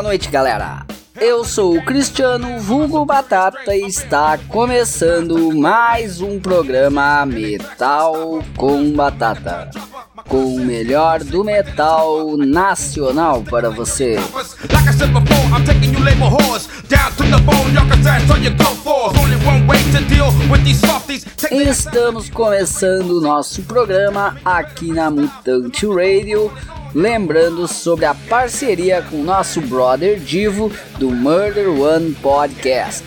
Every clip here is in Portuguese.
Boa noite, galera. Eu sou o Cristiano Vulgo Batata e está começando mais um programa Metal com Batata. Com o melhor do metal nacional para você. Estamos começando o nosso programa aqui na Mutante Radio Lembrando sobre a parceria com nosso brother Divo do Murder One Podcast.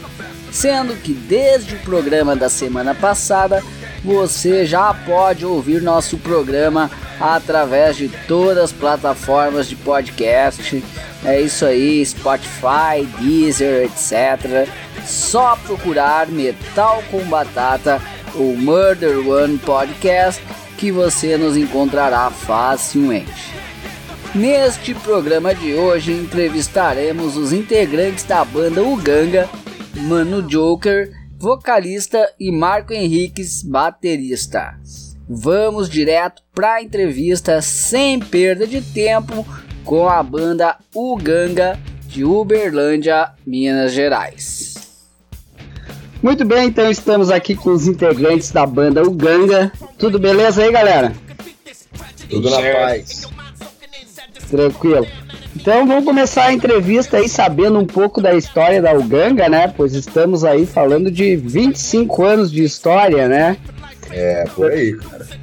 Sendo que desde o programa da semana passada você já pode ouvir nosso programa através de todas as plataformas de podcast. É isso aí, Spotify, Deezer, etc. Só procurar Metal com Batata ou Murder One Podcast que você nos encontrará facilmente. Neste programa de hoje entrevistaremos os integrantes da banda Uganga, Mano Joker, vocalista e Marco Henriques, baterista. Vamos direto para a entrevista sem perda de tempo com a banda Uganga de Uberlândia, Minas Gerais. Muito bem, então estamos aqui com os integrantes da banda Uganga. Tudo beleza aí, galera? Tudo na paz. Tranquilo. Então vamos começar a entrevista aí sabendo um pouco da história da Uganga, né? Pois estamos aí falando de 25 anos de história, né? É, por aí, cara.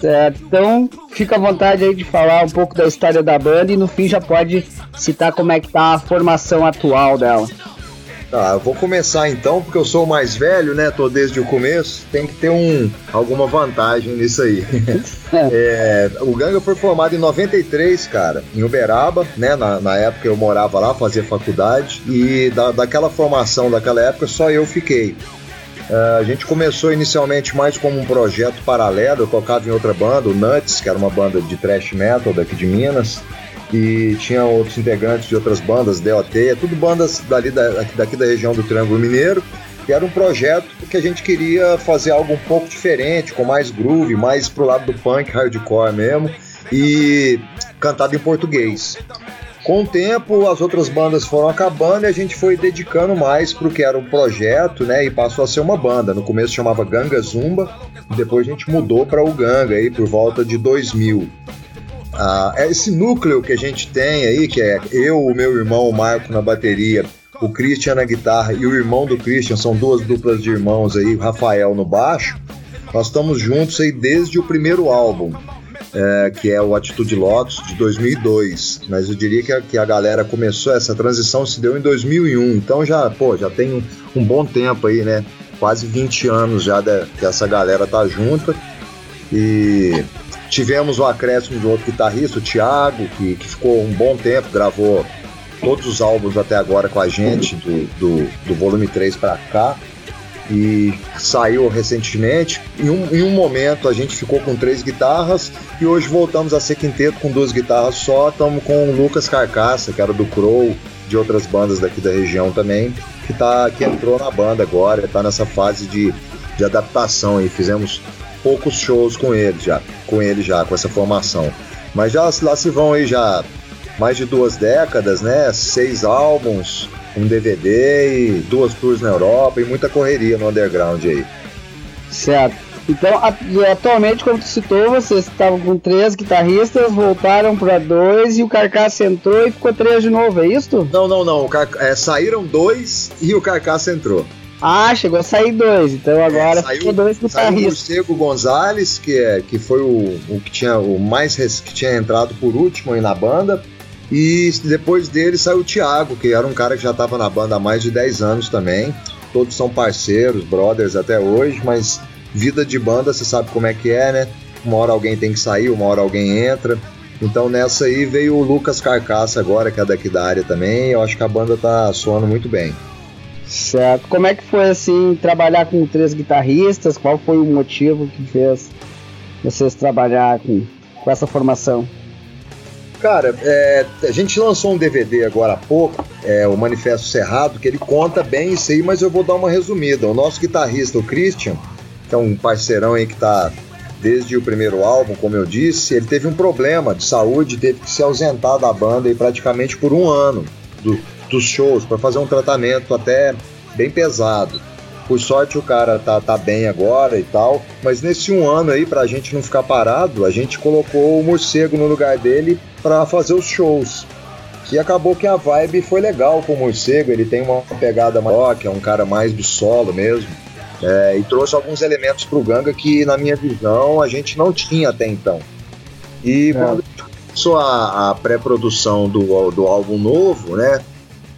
Certo. Então, fica à vontade aí de falar um pouco da história da banda e no fim já pode citar como é que tá a formação atual dela. Tá, eu vou começar então, porque eu sou o mais velho, né? Tô desde o começo, tem que ter um, alguma vantagem nisso aí. é, o Ganga foi formado em 93, cara, em Uberaba, né? Na, na época eu morava lá, fazia faculdade, e da, daquela formação daquela época só eu fiquei. Uh, a gente começou inicialmente mais como um projeto paralelo, eu tocava em outra banda, o Nuts, que era uma banda de thrash metal daqui de Minas e tinha outros integrantes de outras bandas, DOT, tudo bandas dali da, daqui da região do Triângulo Mineiro, que era um projeto que a gente queria fazer algo um pouco diferente, com mais groove, mais pro lado do punk, hardcore mesmo, e cantado em português. Com o tempo, as outras bandas foram acabando e a gente foi dedicando mais pro que era um projeto, né? E passou a ser uma banda. No começo chamava Ganga Zumba, depois a gente mudou para o Ganga aí por volta de 2000. Ah, é esse núcleo que a gente tem aí, que é eu, o meu irmão, o Marco na bateria, o Christian na guitarra e o irmão do Christian, são duas duplas de irmãos aí, o Rafael no baixo. Nós estamos juntos aí desde o primeiro álbum, é, que é o Atitude Lotus de 2002. Mas eu diria que a, que a galera começou, essa transição se deu em 2001, então já, pô, já tem um, um bom tempo aí, né? Quase 20 anos já de, que essa galera tá junta. E Tivemos o acréscimo de outro guitarrista, o Thiago, que, que ficou um bom tempo, gravou todos os álbuns até agora com a gente, do, do, do volume 3 para cá. E saiu recentemente. Em um, em um momento a gente ficou com três guitarras e hoje voltamos a ser quinteto com duas guitarras só. Estamos com o Lucas Carcaça, que era do Crow, de outras bandas daqui da região também, que, tá, que entrou na banda agora, está nessa fase de, de adaptação aí. Fizemos poucos shows com ele já, com ele já, com essa formação. Mas já lá se vão aí já mais de duas décadas, né? Seis álbuns, um DVD e duas tours na Europa e muita correria no underground aí. Certo. Então, atualmente, como tu citou, vocês estavam com três guitarristas, voltaram para dois e o Carcaça entrou e ficou três de novo, é isso? Não, não, não. É, saíram dois e o Carcaça entrou. Ah, chegou a sair dois, então agora é, saiu, ficou dois guitarristas. Saiu o Diego Gonzalez, que, é, que foi o, o que tinha o mais que tinha entrado por último aí na banda. E depois dele saiu o Thiago, que era um cara que já estava na banda há mais de 10 anos também. Todos são parceiros, brothers até hoje, mas vida de banda você sabe como é que é, né? Uma hora alguém tem que sair, uma hora alguém entra. Então nessa aí veio o Lucas Carcaça agora, que é daqui da área também. Eu acho que a banda tá soando muito bem. Certo. Como é que foi assim trabalhar com três guitarristas? Qual foi o motivo que fez vocês trabalhar com, com essa formação? Cara, é, a gente lançou um DVD agora há pouco, é, o Manifesto Cerrado, que ele conta bem isso aí, mas eu vou dar uma resumida. O nosso guitarrista, o Christian, que é um parceirão aí que tá desde o primeiro álbum, como eu disse, ele teve um problema de saúde, teve que se ausentar da banda aí praticamente por um ano. do, dos shows para fazer um tratamento até bem pesado. Por sorte o cara tá, tá bem agora e tal, mas nesse um ano aí, pra gente não ficar parado, a gente colocou o morcego no lugar dele para fazer os shows. E acabou que a vibe foi legal com o morcego, ele tem uma pegada maior, que é um cara mais do solo mesmo. É, e trouxe alguns elementos pro Ganga que, na minha visão, a gente não tinha até então. E é. quando começou a, a pré-produção do, do álbum novo, né?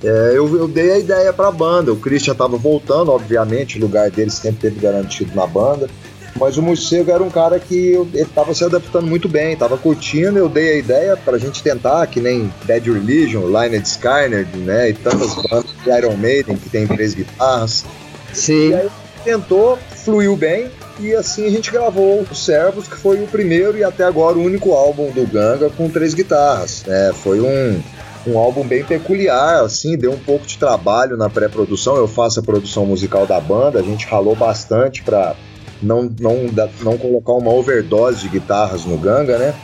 É, eu, eu, dei a ideia para a banda. O Christian estava voltando, obviamente, o lugar dele sempre teve garantido na banda. Mas o Morcego era um cara que estava se adaptando muito bem, estava curtindo. Eu dei a ideia para a gente tentar, que nem Bad Religion, Lynyrd Skynyrd, né? E tantas bandas de Iron Maiden que tem três guitarras. Sim. E aí tentou, fluiu bem. E assim a gente gravou o Servos, que foi o primeiro e até agora o único álbum do Ganga com três guitarras. Né? Foi um, um álbum bem peculiar, assim, deu um pouco de trabalho na pré-produção. Eu faço a produção musical da banda, a gente ralou bastante para não, não, não colocar uma overdose de guitarras no Ganga, né?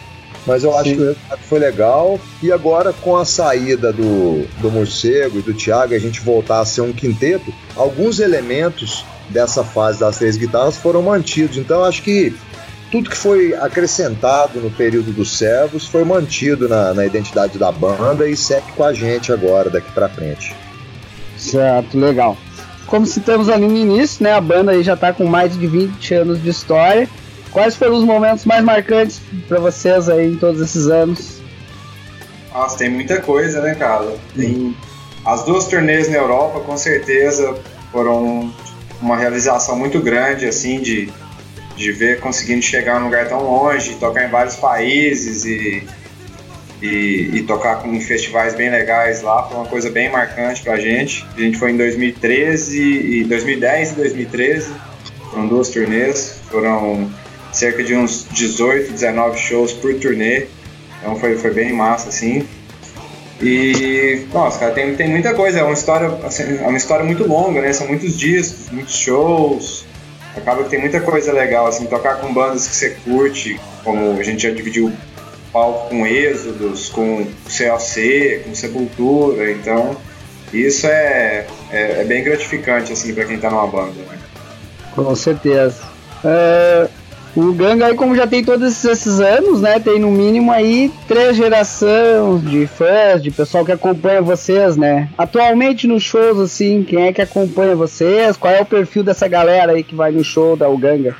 Mas eu Sim. acho que o resultado foi legal. E agora, com a saída do, do Morcego e do Thiago, a gente voltar a ser um quinteto, alguns elementos dessa fase das três guitarras foram mantidos. Então, eu acho que tudo que foi acrescentado no período dos servos foi mantido na, na identidade da banda e segue com a gente agora, daqui para frente. Certo, legal. Como citamos ali no início, né, a banda aí já está com mais de 20 anos de história. Quais foram os momentos mais marcantes para vocês aí em todos esses anos? Nossa, tem muita coisa, né, cara? Tem as duas turnês na Europa, com certeza, foram uma realização muito grande, assim, de de ver conseguindo chegar num lugar tão longe, tocar em vários países e, e, e, tocar em festivais bem legais lá, foi uma coisa bem marcante pra gente. A gente foi em 2013 e 2010 e 2013, foram duas turnês, foram cerca de uns 18, 19 shows por turnê, então foi, foi bem massa assim. E, nossa, cara, tem, tem muita coisa, é uma história, assim, é uma história muito longa, né? São muitos discos, muitos shows, acaba que tem muita coisa legal, assim, tocar com bandas que você curte, como a gente já dividiu palco com Êxodos, com COC, com Sepultura, então isso é, é, é bem gratificante, assim, para quem tá numa banda, né? Com certeza. É, o Ganga aí, como já tem todos esses anos, né? Tem no mínimo aí três gerações de fãs, de pessoal que acompanha vocês, né? Atualmente nos shows, assim, quem é que acompanha vocês? Qual é o perfil dessa galera aí que vai no show da Uganga?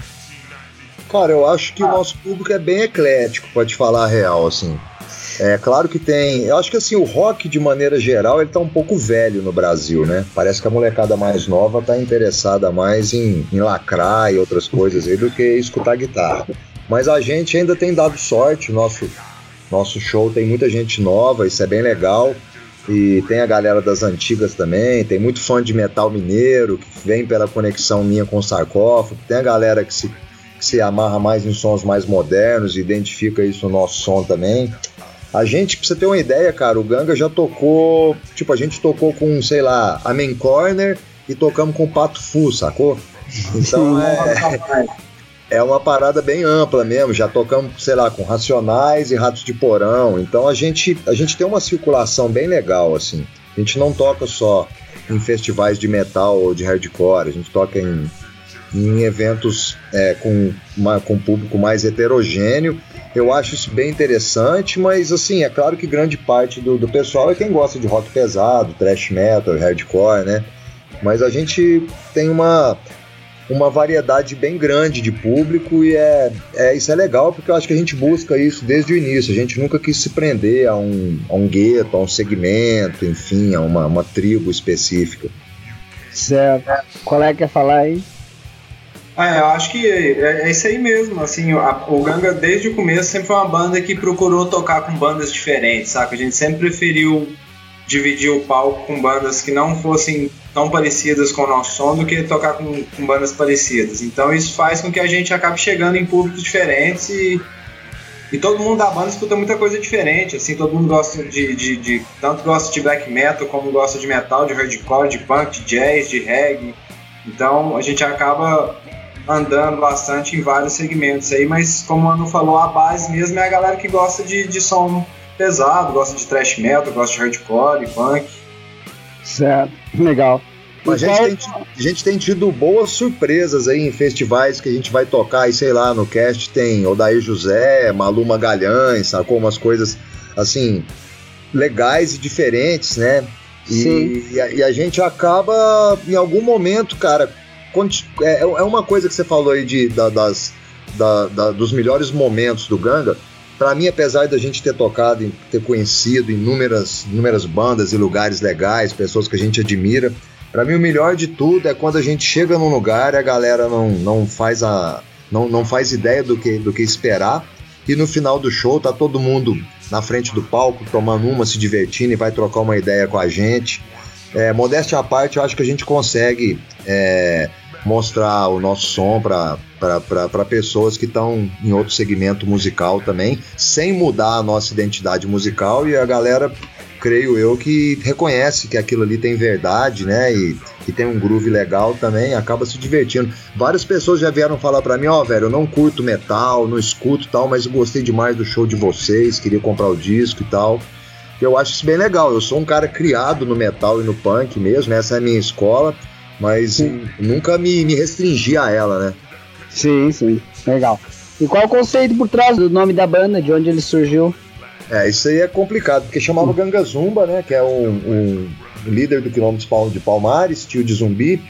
Cara, eu acho que ah. o nosso público é bem eclético, pode falar a real, assim. É claro que tem. Eu acho que assim, o rock, de maneira geral, ele tá um pouco velho no Brasil, né? Parece que a molecada mais nova tá interessada mais em, em lacrar e outras coisas aí do que escutar guitarra. Mas a gente ainda tem dado sorte, nosso, nosso show tem muita gente nova, isso é bem legal. E tem a galera das antigas também, tem muito fã de metal mineiro, que vem pela conexão minha com o sarcófago, tem a galera que se, que se amarra mais em sons mais modernos e identifica isso no nosso som também. A gente, pra você ter uma ideia, cara, o Ganga já tocou. Tipo, a gente tocou com, sei lá, a Main Corner e tocamos com o Pato Fu, sacou? Então é. é uma parada bem ampla mesmo. Já tocamos, sei lá, com Racionais e Ratos de Porão. Então a gente, a gente tem uma circulação bem legal, assim. A gente não toca só em festivais de metal ou de hardcore, a gente toca em, em eventos é, com, uma, com público mais heterogêneo eu acho isso bem interessante, mas assim, é claro que grande parte do, do pessoal é quem gosta de rock pesado, thrash metal, hardcore, né? Mas a gente tem uma, uma variedade bem grande de público e é, é, isso é legal porque eu acho que a gente busca isso desde o início. A gente nunca quis se prender a um, a um gueto, a um segmento, enfim, a uma, uma tribo específica. Certo. Qual é que quer falar aí? É, eu acho que é, é, isso aí mesmo. Assim, a, o Ganga desde o começo sempre foi uma banda que procurou tocar com bandas diferentes, saca? A gente sempre preferiu dividir o palco com bandas que não fossem tão parecidas com o nosso som do que tocar com, com bandas parecidas. Então isso faz com que a gente acabe chegando em públicos diferentes e, e todo mundo da banda escuta muita coisa diferente. Assim, todo mundo gosta de, de, de tanto gosta de black metal como gosta de metal, de hardcore, de punk, de jazz, de reggae. Então a gente acaba andando bastante em vários segmentos aí, mas como o Anu falou, a base mesmo é a galera que gosta de, de som pesado, gosta de thrash metal, gosta de hardcore, punk. Certo, legal. A gente, tem, a gente tem tido boas surpresas aí em festivais que a gente vai tocar, e sei lá, no cast tem Odair José, Malu Magalhães, sacou? Umas coisas assim, legais e diferentes, né? E, e, a, e, a, gente acaba, em algum momento, cara, é, é uma coisa que você falou aí de, da, das, da, da, dos melhores momentos do Ganga. Para mim, apesar da gente ter tocado, ter conhecido inúmeras, inúmeras bandas e lugares legais, pessoas que a gente admira, para mim o melhor de tudo é quando a gente chega num lugar e a galera não, não faz a não, não faz ideia do que, do que esperar e no final do show tá todo mundo na frente do palco tomando uma, se divertindo e vai trocar uma ideia com a gente. É, modéstia à parte, eu acho que a gente consegue é, mostrar o nosso som para pessoas que estão em outro segmento musical também, sem mudar a nossa identidade musical e a galera, creio eu, que reconhece que aquilo ali tem verdade, né? E tem um groove legal também, acaba se divertindo. Várias pessoas já vieram falar para mim, ó, oh, velho, eu não curto metal, não escuto tal, mas gostei demais do show de vocês, queria comprar o disco e tal. Eu acho isso bem legal. Eu sou um cara criado no metal e no punk mesmo, essa é a minha escola mas sim. nunca me, me restringi a ela, né? Sim, sim, legal. E qual o conceito por trás do nome da banda, de onde ele surgiu? É, isso aí é complicado, porque chamava Ganga Zumba, né? Que é um, um líder do quilômetro de Palmares, tio de zumbi.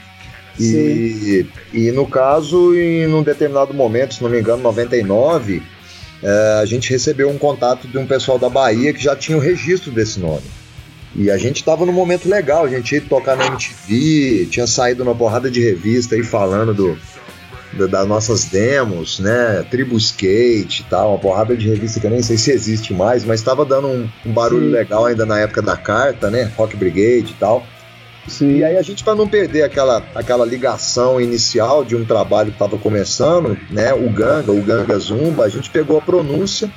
E, e no caso, em um determinado momento, se não me engano, 99, é, a gente recebeu um contato de um pessoal da Bahia que já tinha o registro desse nome. E a gente tava num momento legal, a gente ia tocar na MTV, tinha saído uma porrada de revista aí falando do, do, das nossas demos, né? Tribu Skate e tal, uma porrada de revista que eu nem sei se existe mais, mas tava dando um, um barulho Sim. legal ainda na época da carta, né? Rock Brigade e tal. Sim. E aí a gente, para não perder aquela, aquela ligação inicial de um trabalho que estava começando, né? O Ganga, o Ganga Zumba, a gente pegou a pronúncia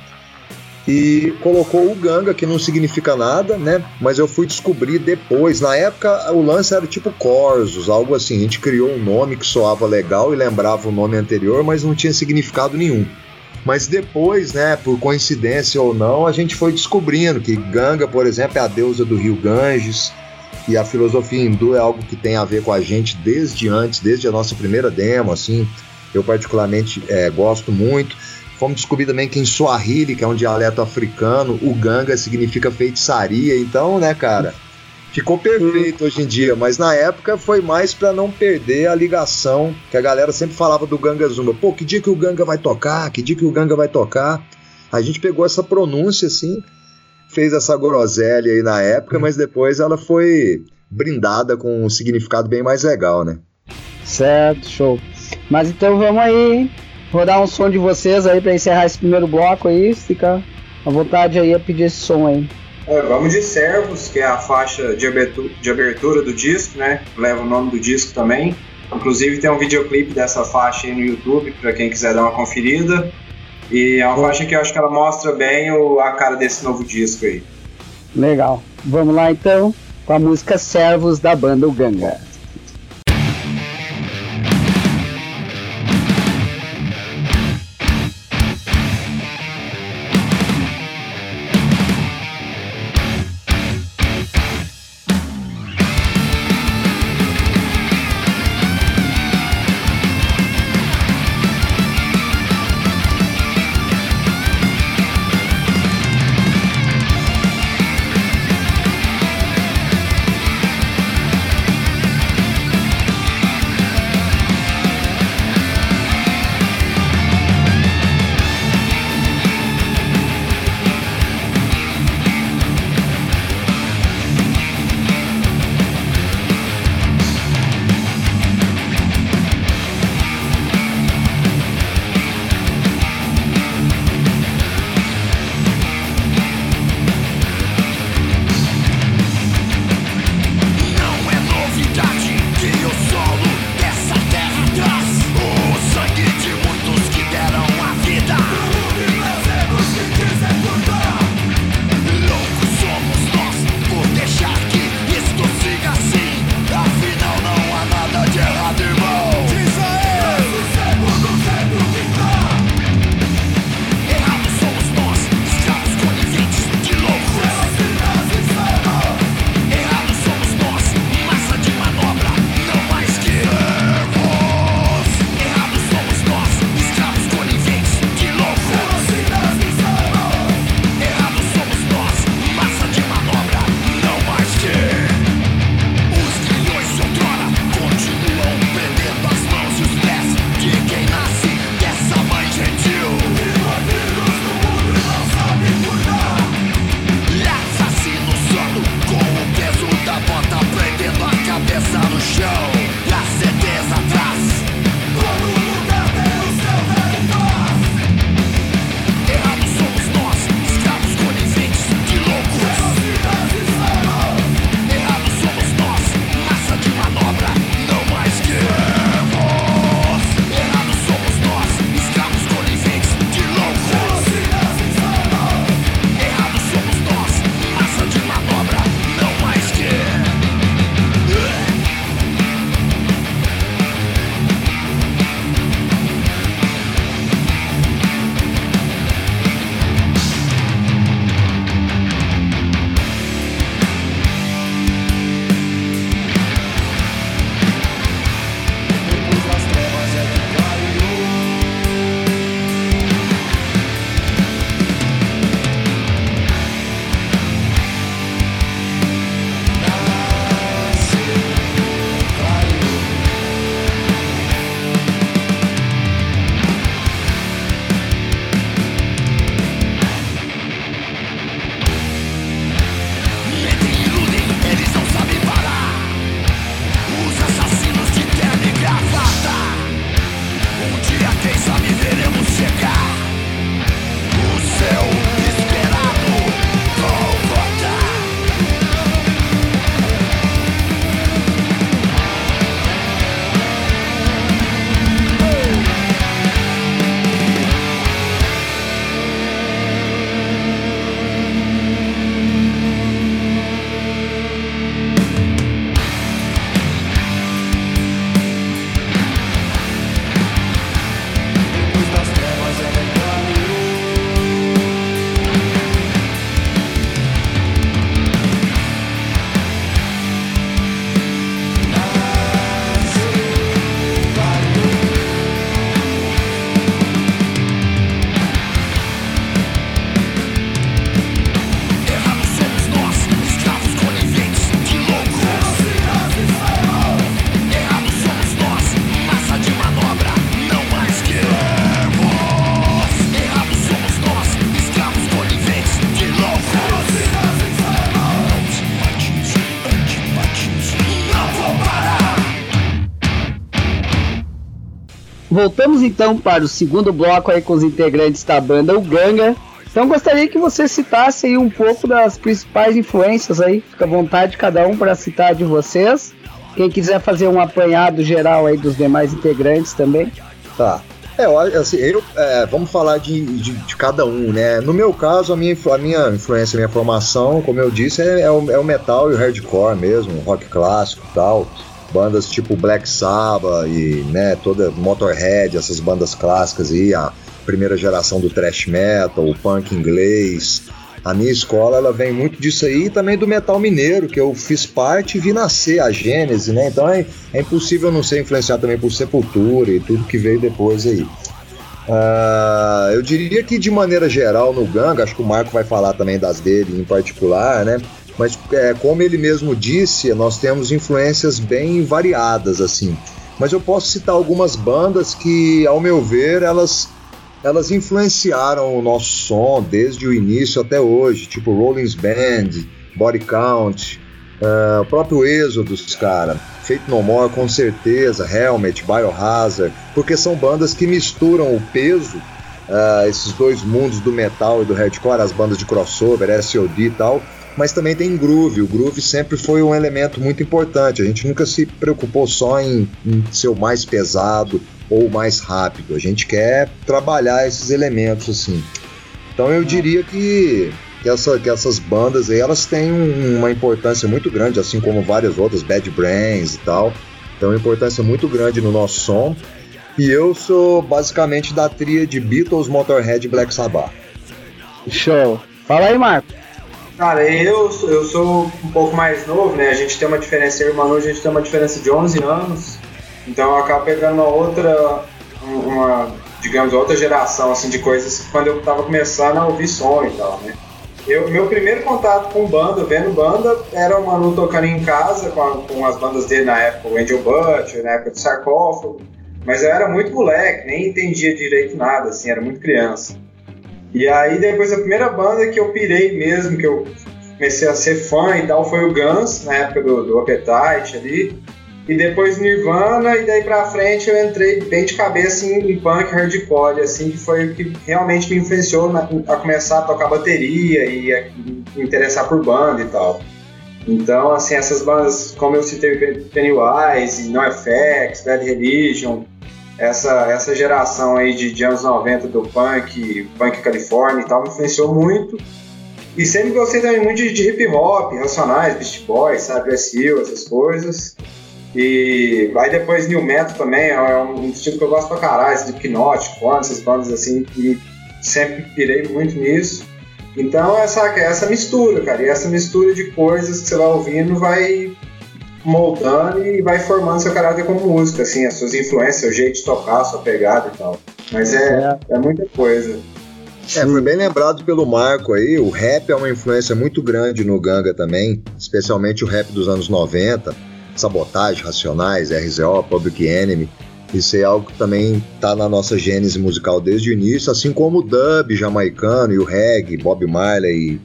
e colocou o Ganga, que não significa nada, né? Mas eu fui descobrir depois. Na época, o lance era tipo Corsos, algo assim. A gente criou um nome que soava legal e lembrava o nome anterior, mas não tinha significado nenhum. Mas depois, né, por coincidência ou não, a gente foi descobrindo que Ganga, por exemplo, é a deusa do rio Ganges, e a filosofia hindu é algo que tem a ver com a gente desde antes, desde a nossa primeira demo, assim. Eu particularmente é, gosto muito. Fomos descobrir também que em Swahili, que é um dialeto africano, o ganga significa feitiçaria. Então, né, cara, ficou perfeito hoje em dia. Mas na época foi mais para não perder a ligação que a galera sempre falava do Ganga Zumba. Pô, que dia que o Ganga vai tocar? Que dia que o Ganga vai tocar? A gente pegou essa pronúncia assim, fez essa groselha aí na época, mas depois ela foi brindada com um significado bem mais legal, né? Certo, show. Mas então vamos aí, Vou dar um som de vocês aí para encerrar esse primeiro bloco aí. Fica à vontade aí a pedir esse som aí. É, vamos de Servos, que é a faixa de abertura, de abertura do disco, né? Leva o nome do disco também. Inclusive tem um videoclipe dessa faixa aí no YouTube para quem quiser dar uma conferida. E é uma faixa que eu acho que ela mostra bem o, a cara desse novo disco aí. Legal. Vamos lá então com a música Servos da banda Uganga. Então para o segundo bloco aí com os integrantes da banda O Ganga. Então gostaria que você citasse aí um pouco das principais influências aí. Fica à vontade cada um para citar de vocês. Quem quiser fazer um apanhado geral aí dos demais integrantes também. Tá. É, assim, eu, é, vamos falar de, de, de, cada um, né? No meu caso, a minha, a minha influência, a minha formação, como eu disse, é, é, o, é o metal e o hardcore mesmo, rock clássico e tal. Bandas tipo Black Sabbath e né, toda Motorhead, essas bandas clássicas aí, a primeira geração do thrash metal, o punk inglês, a minha escola ela vem muito disso aí e também do metal mineiro, que eu fiz parte e vi nascer a Gênese, né? Então é, é impossível não ser influenciado também por Sepultura e tudo que veio depois aí. Uh, eu diria que de maneira geral no Ganga, acho que o Marco vai falar também das dele em particular, né? Mas é, como ele mesmo disse, nós temos influências bem variadas assim. Mas eu posso citar algumas bandas que, ao meu ver, elas elas influenciaram o nosso som desde o início até hoje, tipo Rollins Band, Body Count, uh, o próprio Exodus, cara, Fate No More com certeza, Helmet, Biohazard, porque são bandas que misturam o peso, uh, esses dois mundos do metal e do hardcore, as bandas de crossover, SOD e tal, mas também tem groove. O groove sempre foi um elemento muito importante. A gente nunca se preocupou só em, em ser o mais pesado ou mais rápido. A gente quer trabalhar esses elementos assim. Então eu diria que, que, essa, que essas bandas aí elas têm um, uma importância muito grande, assim como várias outras, Bad Brains e tal. Então uma importância muito grande no nosso som. E eu sou basicamente da tria de Beatles, Motorhead e Black Sabbath. Show. Fala aí, Marco. Cara, eu, eu sou um pouco mais novo, né? A gente tem uma diferença, eu e o Manu, a gente tem uma diferença de 11 anos. Então eu acabo pegando uma outra, uma, digamos, outra geração assim, de coisas quando eu estava começando a ouvir som e tal, né? Eu, meu primeiro contato com banda, vendo banda, era o Manu tocando em casa com, a, com as bandas dele na época, o Angel Butcher, na época do Sarcófago. Mas eu era muito moleque, nem entendia direito nada, assim, era muito criança. E aí depois a primeira banda que eu pirei mesmo, que eu comecei a ser fã e tal, foi o Guns, na época do, do Appetite ali e depois Nirvana, e daí pra frente eu entrei bem de cabeça em, em punk hardcore, assim, que foi o que realmente me influenciou na, a começar a tocar bateria e a me interessar por banda e tal. Então, assim, essas bandas, como eu citei, Pennywise, NoFX, Bad Religion, essa, essa geração aí de, de anos 90 do punk, punk California e tal, me influenciou muito. E sempre gostei também muito de, de hip hop, Racionais, Beast Boys, sabe, Brasil, essas coisas. E aí depois New Metal também é um estilo que eu gosto pra caralho, esse de Hypnotic, essas bandas assim, e sempre pirei muito nisso. Então essa, essa mistura, cara, e essa mistura de coisas que você vai ouvindo vai moldando e vai formando seu caráter como música, assim, as suas influências, seu jeito de tocar, a sua pegada e tal. Mas é, é muita coisa. É, foi bem lembrado pelo Marco aí, o rap é uma influência muito grande no Ganga também, especialmente o rap dos anos 90 Sabotagem, Racionais, RZO, Public Enemy. Isso é algo que também está na nossa gênese musical desde o início, assim como o dub jamaicano e o reggae, Bob Marley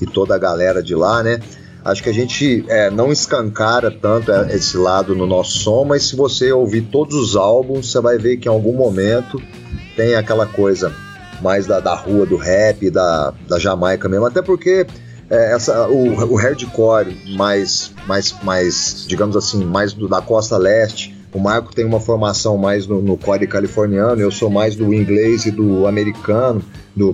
e, e toda a galera de lá, né? Acho que a gente é, não escancara tanto esse lado no nosso som, mas se você ouvir todos os álbuns, você vai ver que em algum momento tem aquela coisa mais da, da rua, do rap, da, da Jamaica mesmo. Até porque é, essa, o, o hardcore mais, mais, mais, digamos assim, mais do, da costa leste. O Marco tem uma formação mais no, no core californiano, eu sou mais do inglês e do americano, do,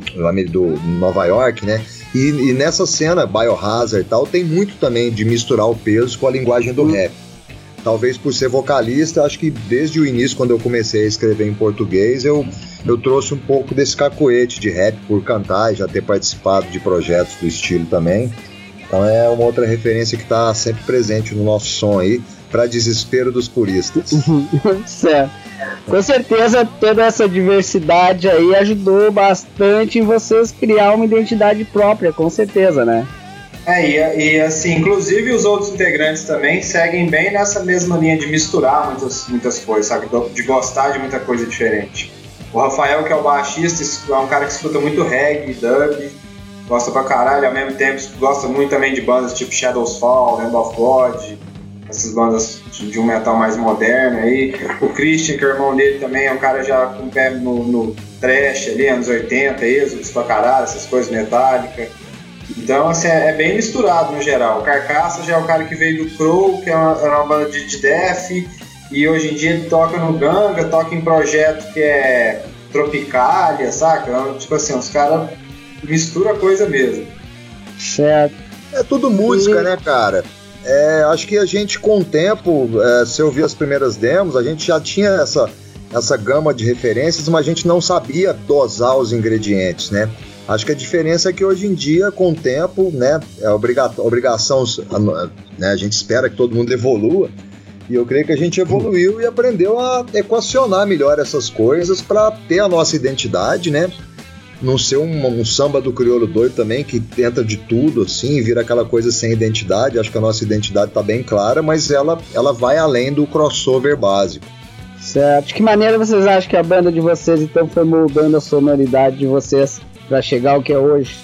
do Nova York, né? E, e, nessa cena, Biohazard e tal, tem muito também de misturar o peso com a linguagem do rap. Talvez por ser vocalista, acho que desde o início, quando eu comecei a escrever em português, eu eu trouxe um pouco desse cacoete de rap por cantar e já ter participado de projetos do estilo também. Então é uma outra referência que está sempre presente no nosso som aí, para desespero dos puristas. certo. Com certeza toda essa diversidade aí ajudou bastante em vocês criar uma identidade própria, com certeza, né? É, e, e, assim, inclusive os outros integrantes também seguem bem nessa mesma linha de misturar muitas, muitas coisas, sabe? De gostar de muita coisa diferente. O Rafael, que é o baixista, é um cara que escuta muito reggae, dub, gosta pra caralho, ao mesmo tempo gosta muito também de bandas tipo Shadows Fall, Lamb of God, essas bandas de, de, um metal mais moderno aí. O Christian, que é o irmão dele também, é um cara já com pé no, no trash ali, anos 80, Exodus pra caralho, essas coisas metálicas. Então, assim, é, é, bem misturado no geral. O Carcaça já é o cara que veio do Crow, que é uma, uma banda de, de death, e hoje em dia ele toca no Ganga, toca em projeto que é Tropicalia, saca? Então, tipo assim, os caras misturam a coisa mesmo. Certo. É tudo música, e... né, cara? É, acho que a gente, com o tempo, é, se ouvir as primeiras demos, a gente já tinha essa, essa gama de referências, mas a gente não sabia dosar os ingredientes, né? Acho que a diferença é que hoje em dia, com o tempo, né, é obriga obrigação, né, a gente espera que todo mundo evolua, e eu creio que a gente evoluiu e aprendeu a equacionar melhor essas coisas para ter a nossa identidade, né? Não ser um, um, samba do crioulo doido também, que tenta de tudo, assim, vira aquela coisa sem identidade. Acho que a nossa identidade está bem clara, mas ela, ela vai além do crossover básico. Certo. De que maneira vocês acham que a banda de vocês, então, foi moldando a sonoridade de vocês para chegar ao que é hoje?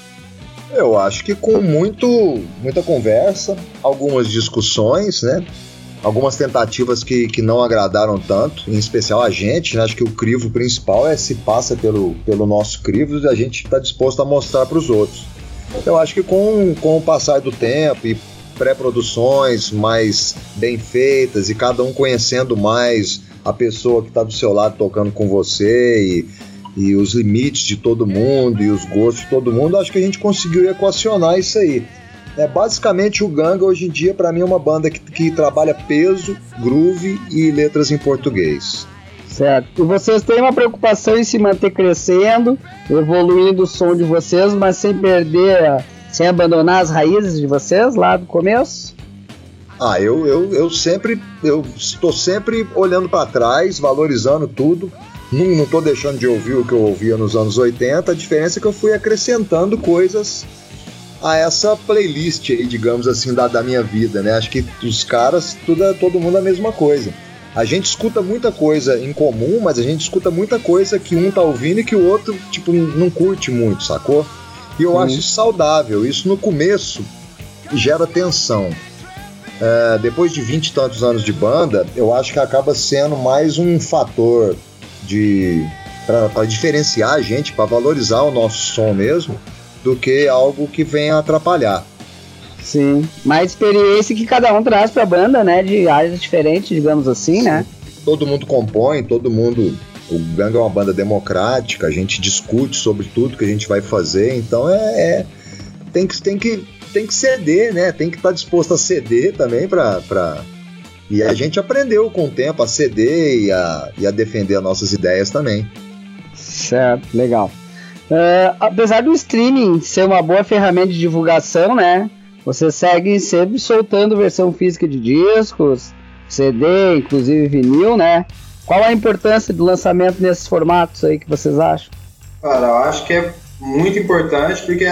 Eu acho que com muito, muita conversa, algumas discussões, né? Algumas tentativas que, que não agradaram tanto, em especial a gente, né? acho que o crivo principal é se passa pelo, pelo nosso crivo e a gente está disposto a mostrar para os outros. Eu acho que com, com o passar do tempo e pré-produções mais bem feitas e cada um conhecendo mais a pessoa que está do seu lado tocando com você e, e os limites de todo mundo e os gostos de todo mundo, acho que a gente conseguiu equacionar isso aí. É, basicamente, o Ganga hoje em dia, para mim, é uma banda que, que trabalha peso, groove e letras em português. Certo. E vocês têm uma preocupação em se manter crescendo, evoluindo o som de vocês, mas sem perder, sem abandonar as raízes de vocês lá do começo? Ah, eu, eu, eu sempre, eu estou sempre olhando para trás, valorizando tudo. Não, tô deixando de ouvir o que eu ouvia nos anos 80. A diferença é que eu fui acrescentando coisas a essa playlist aí, digamos assim, da, da minha vida, né? Acho que os caras, tudo, é, todo mundo é a mesma coisa. A gente escuta muita coisa em comum, mas a gente escuta muita coisa que um tá ouvindo e que o outro, tipo, não curte muito, sacou? E eu acho isso saudável. Isso no começo gera tensão. É, depois de vinte e tantos anos de banda, eu acho que acaba sendo mais um fator de para diferenciar a gente, para valorizar o nosso som mesmo, do que algo que venha atrapalhar. Sim, mais experiência que cada um traz para a banda, né? De áreas diferentes, digamos assim, Sim. né? Todo mundo compõe, todo mundo. O Ganga é uma banda democrática, a gente discute sobre tudo que a gente vai fazer, então é, é tem, que, tem, que, tem que ceder, né? Tem que estar tá disposto a ceder também para. Pra... E a gente aprendeu com o tempo a ceder e a, e a defender as nossas ideias também. Certo, legal. Uh, apesar do streaming ser uma boa ferramenta de divulgação, né? Você segue sempre soltando versão física de discos, CD, inclusive vinil, né? Qual a importância do lançamento nesses formatos aí que vocês acham? Cara, eu acho que é muito importante porque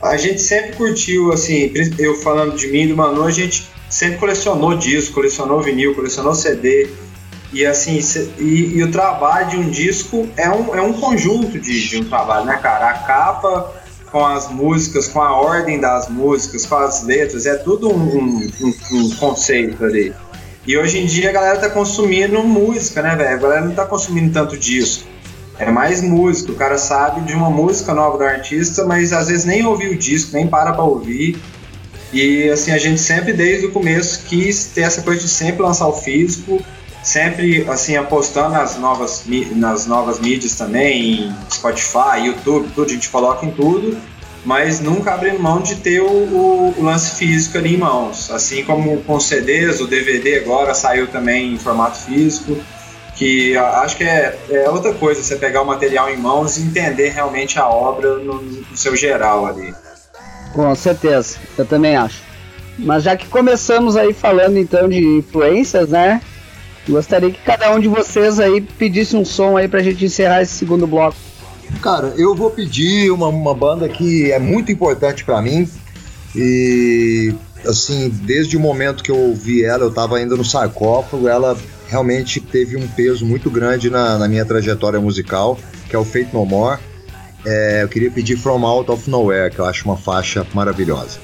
a gente sempre curtiu, assim, eu falando de mim e do Manu, a gente sempre colecionou disco, colecionou vinil, colecionou CD. E assim, e, e, o trabalho de um disco é um, é um conjunto de, de um trabalho, né, cara? A capa com as músicas, com a ordem das músicas, com as letras, é tudo um, um, um, conceito ali. E hoje em dia a galera tá consumindo música, né, velho? A galera não tá consumindo tanto disco. É mais música, o cara sabe de uma música nova do artista, mas às vezes nem ouviu o disco, nem para pra ouvir. E assim, a gente sempre, desde o começo, quis ter essa coisa de sempre lançar o físico, sempre assim apostando nas novas nas novas mídias também, Spotify, YouTube, tudo a gente coloca em tudo, mas nunca abrindo mão de ter o, o, o, lance físico ali em mãos, assim como com CDs, o DVD agora saiu também em formato físico, que acho que é, é outra coisa você pegar o material em mãos e entender realmente a obra no, no seu geral ali. Com certeza, eu também acho. Mas já que começamos aí falando então de influências, né? Gostaria que cada um de vocês aí pedisse um som aí pra gente encerrar esse segundo bloco. Cara, eu vou pedir uma, uma banda que é muito importante para mim e assim, desde o momento que eu ouvi ela, eu tava ainda no sarcófago, ela realmente teve um peso muito grande na, na minha trajetória musical, que é o Fate No More. É, eu queria pedir From Out of Nowhere, que eu acho uma faixa maravilhosa.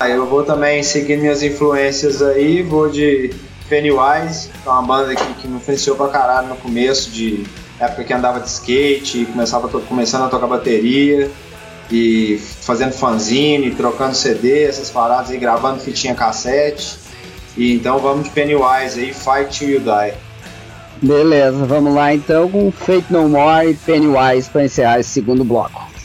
Aí eu vou também seguir minhas influências aí, vou de Pennywise, que é uma banda que, que me influenciou pra caralho no começo, de época que andava de skate, começava começando a tocar bateria e fazendo fanzine, trocando CD, essas paradas aí, gravando fitinha cassete. E então vamos de Pennywise aí, Fight Till You Die. Beleza, vamos lá então com Fate No More e Pennywise para encerrar esse segundo bloco.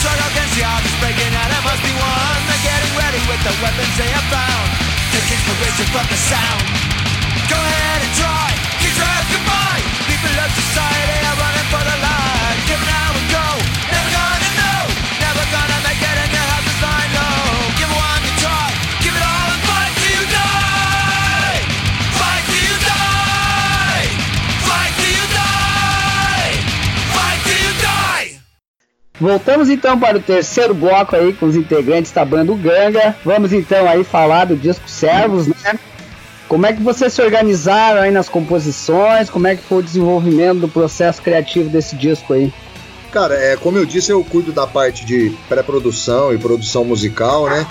Struggle against the odds is breaking out, it must be won. They're getting ready with the weapons they have found. Take inspiration from the sound. Go ahead and try, kiss your ass goodbye. People of society are running for their lives. Voltamos então para o terceiro bloco aí com os integrantes da banda Ganga. Vamos então aí falar do disco Servos, né? Como é que vocês se organizaram aí nas composições? Como é que foi o desenvolvimento do processo criativo desse disco aí? Cara, é, como eu disse, eu cuido da parte de pré-produção e produção musical, né?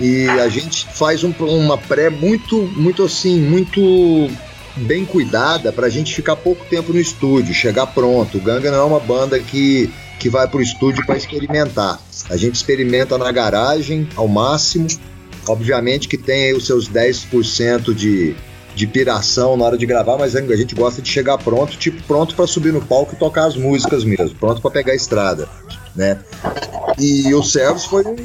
E a gente faz um- uma pré muito, muito assim, muito bem cuidada pra gente ficar pouco tempo no estúdio, chegar pronto. O Ganga não é uma banda que, que vai pro estúdio para experimentar. A gente experimenta na garagem ao máximo. Obviamente que tem os seus 10% de, de piração na hora de gravar, mas a gente gosta de chegar pronto, tipo, pronto pra subir no palco e tocar as músicas mesmo, pronto pra pegar a estrada, né? E o Servos foi um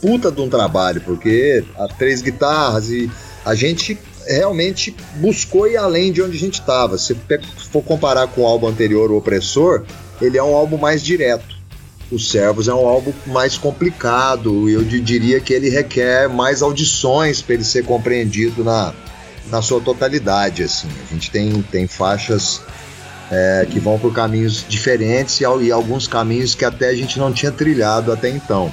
puta de um trabalho, porque há três guitarras e a gente realmente buscou ir além de onde a gente estava. Se for comparar com o álbum anterior, o Opressor, ele é um álbum mais direto. O Servos é um álbum mais complicado, eu di- diria que ele requer mais audições para ele ser compreendido na, na sua totalidade. Assim. A gente tem, tem faixas é, que vão por caminhos diferentes e, e alguns caminhos que até a gente não tinha trilhado até então.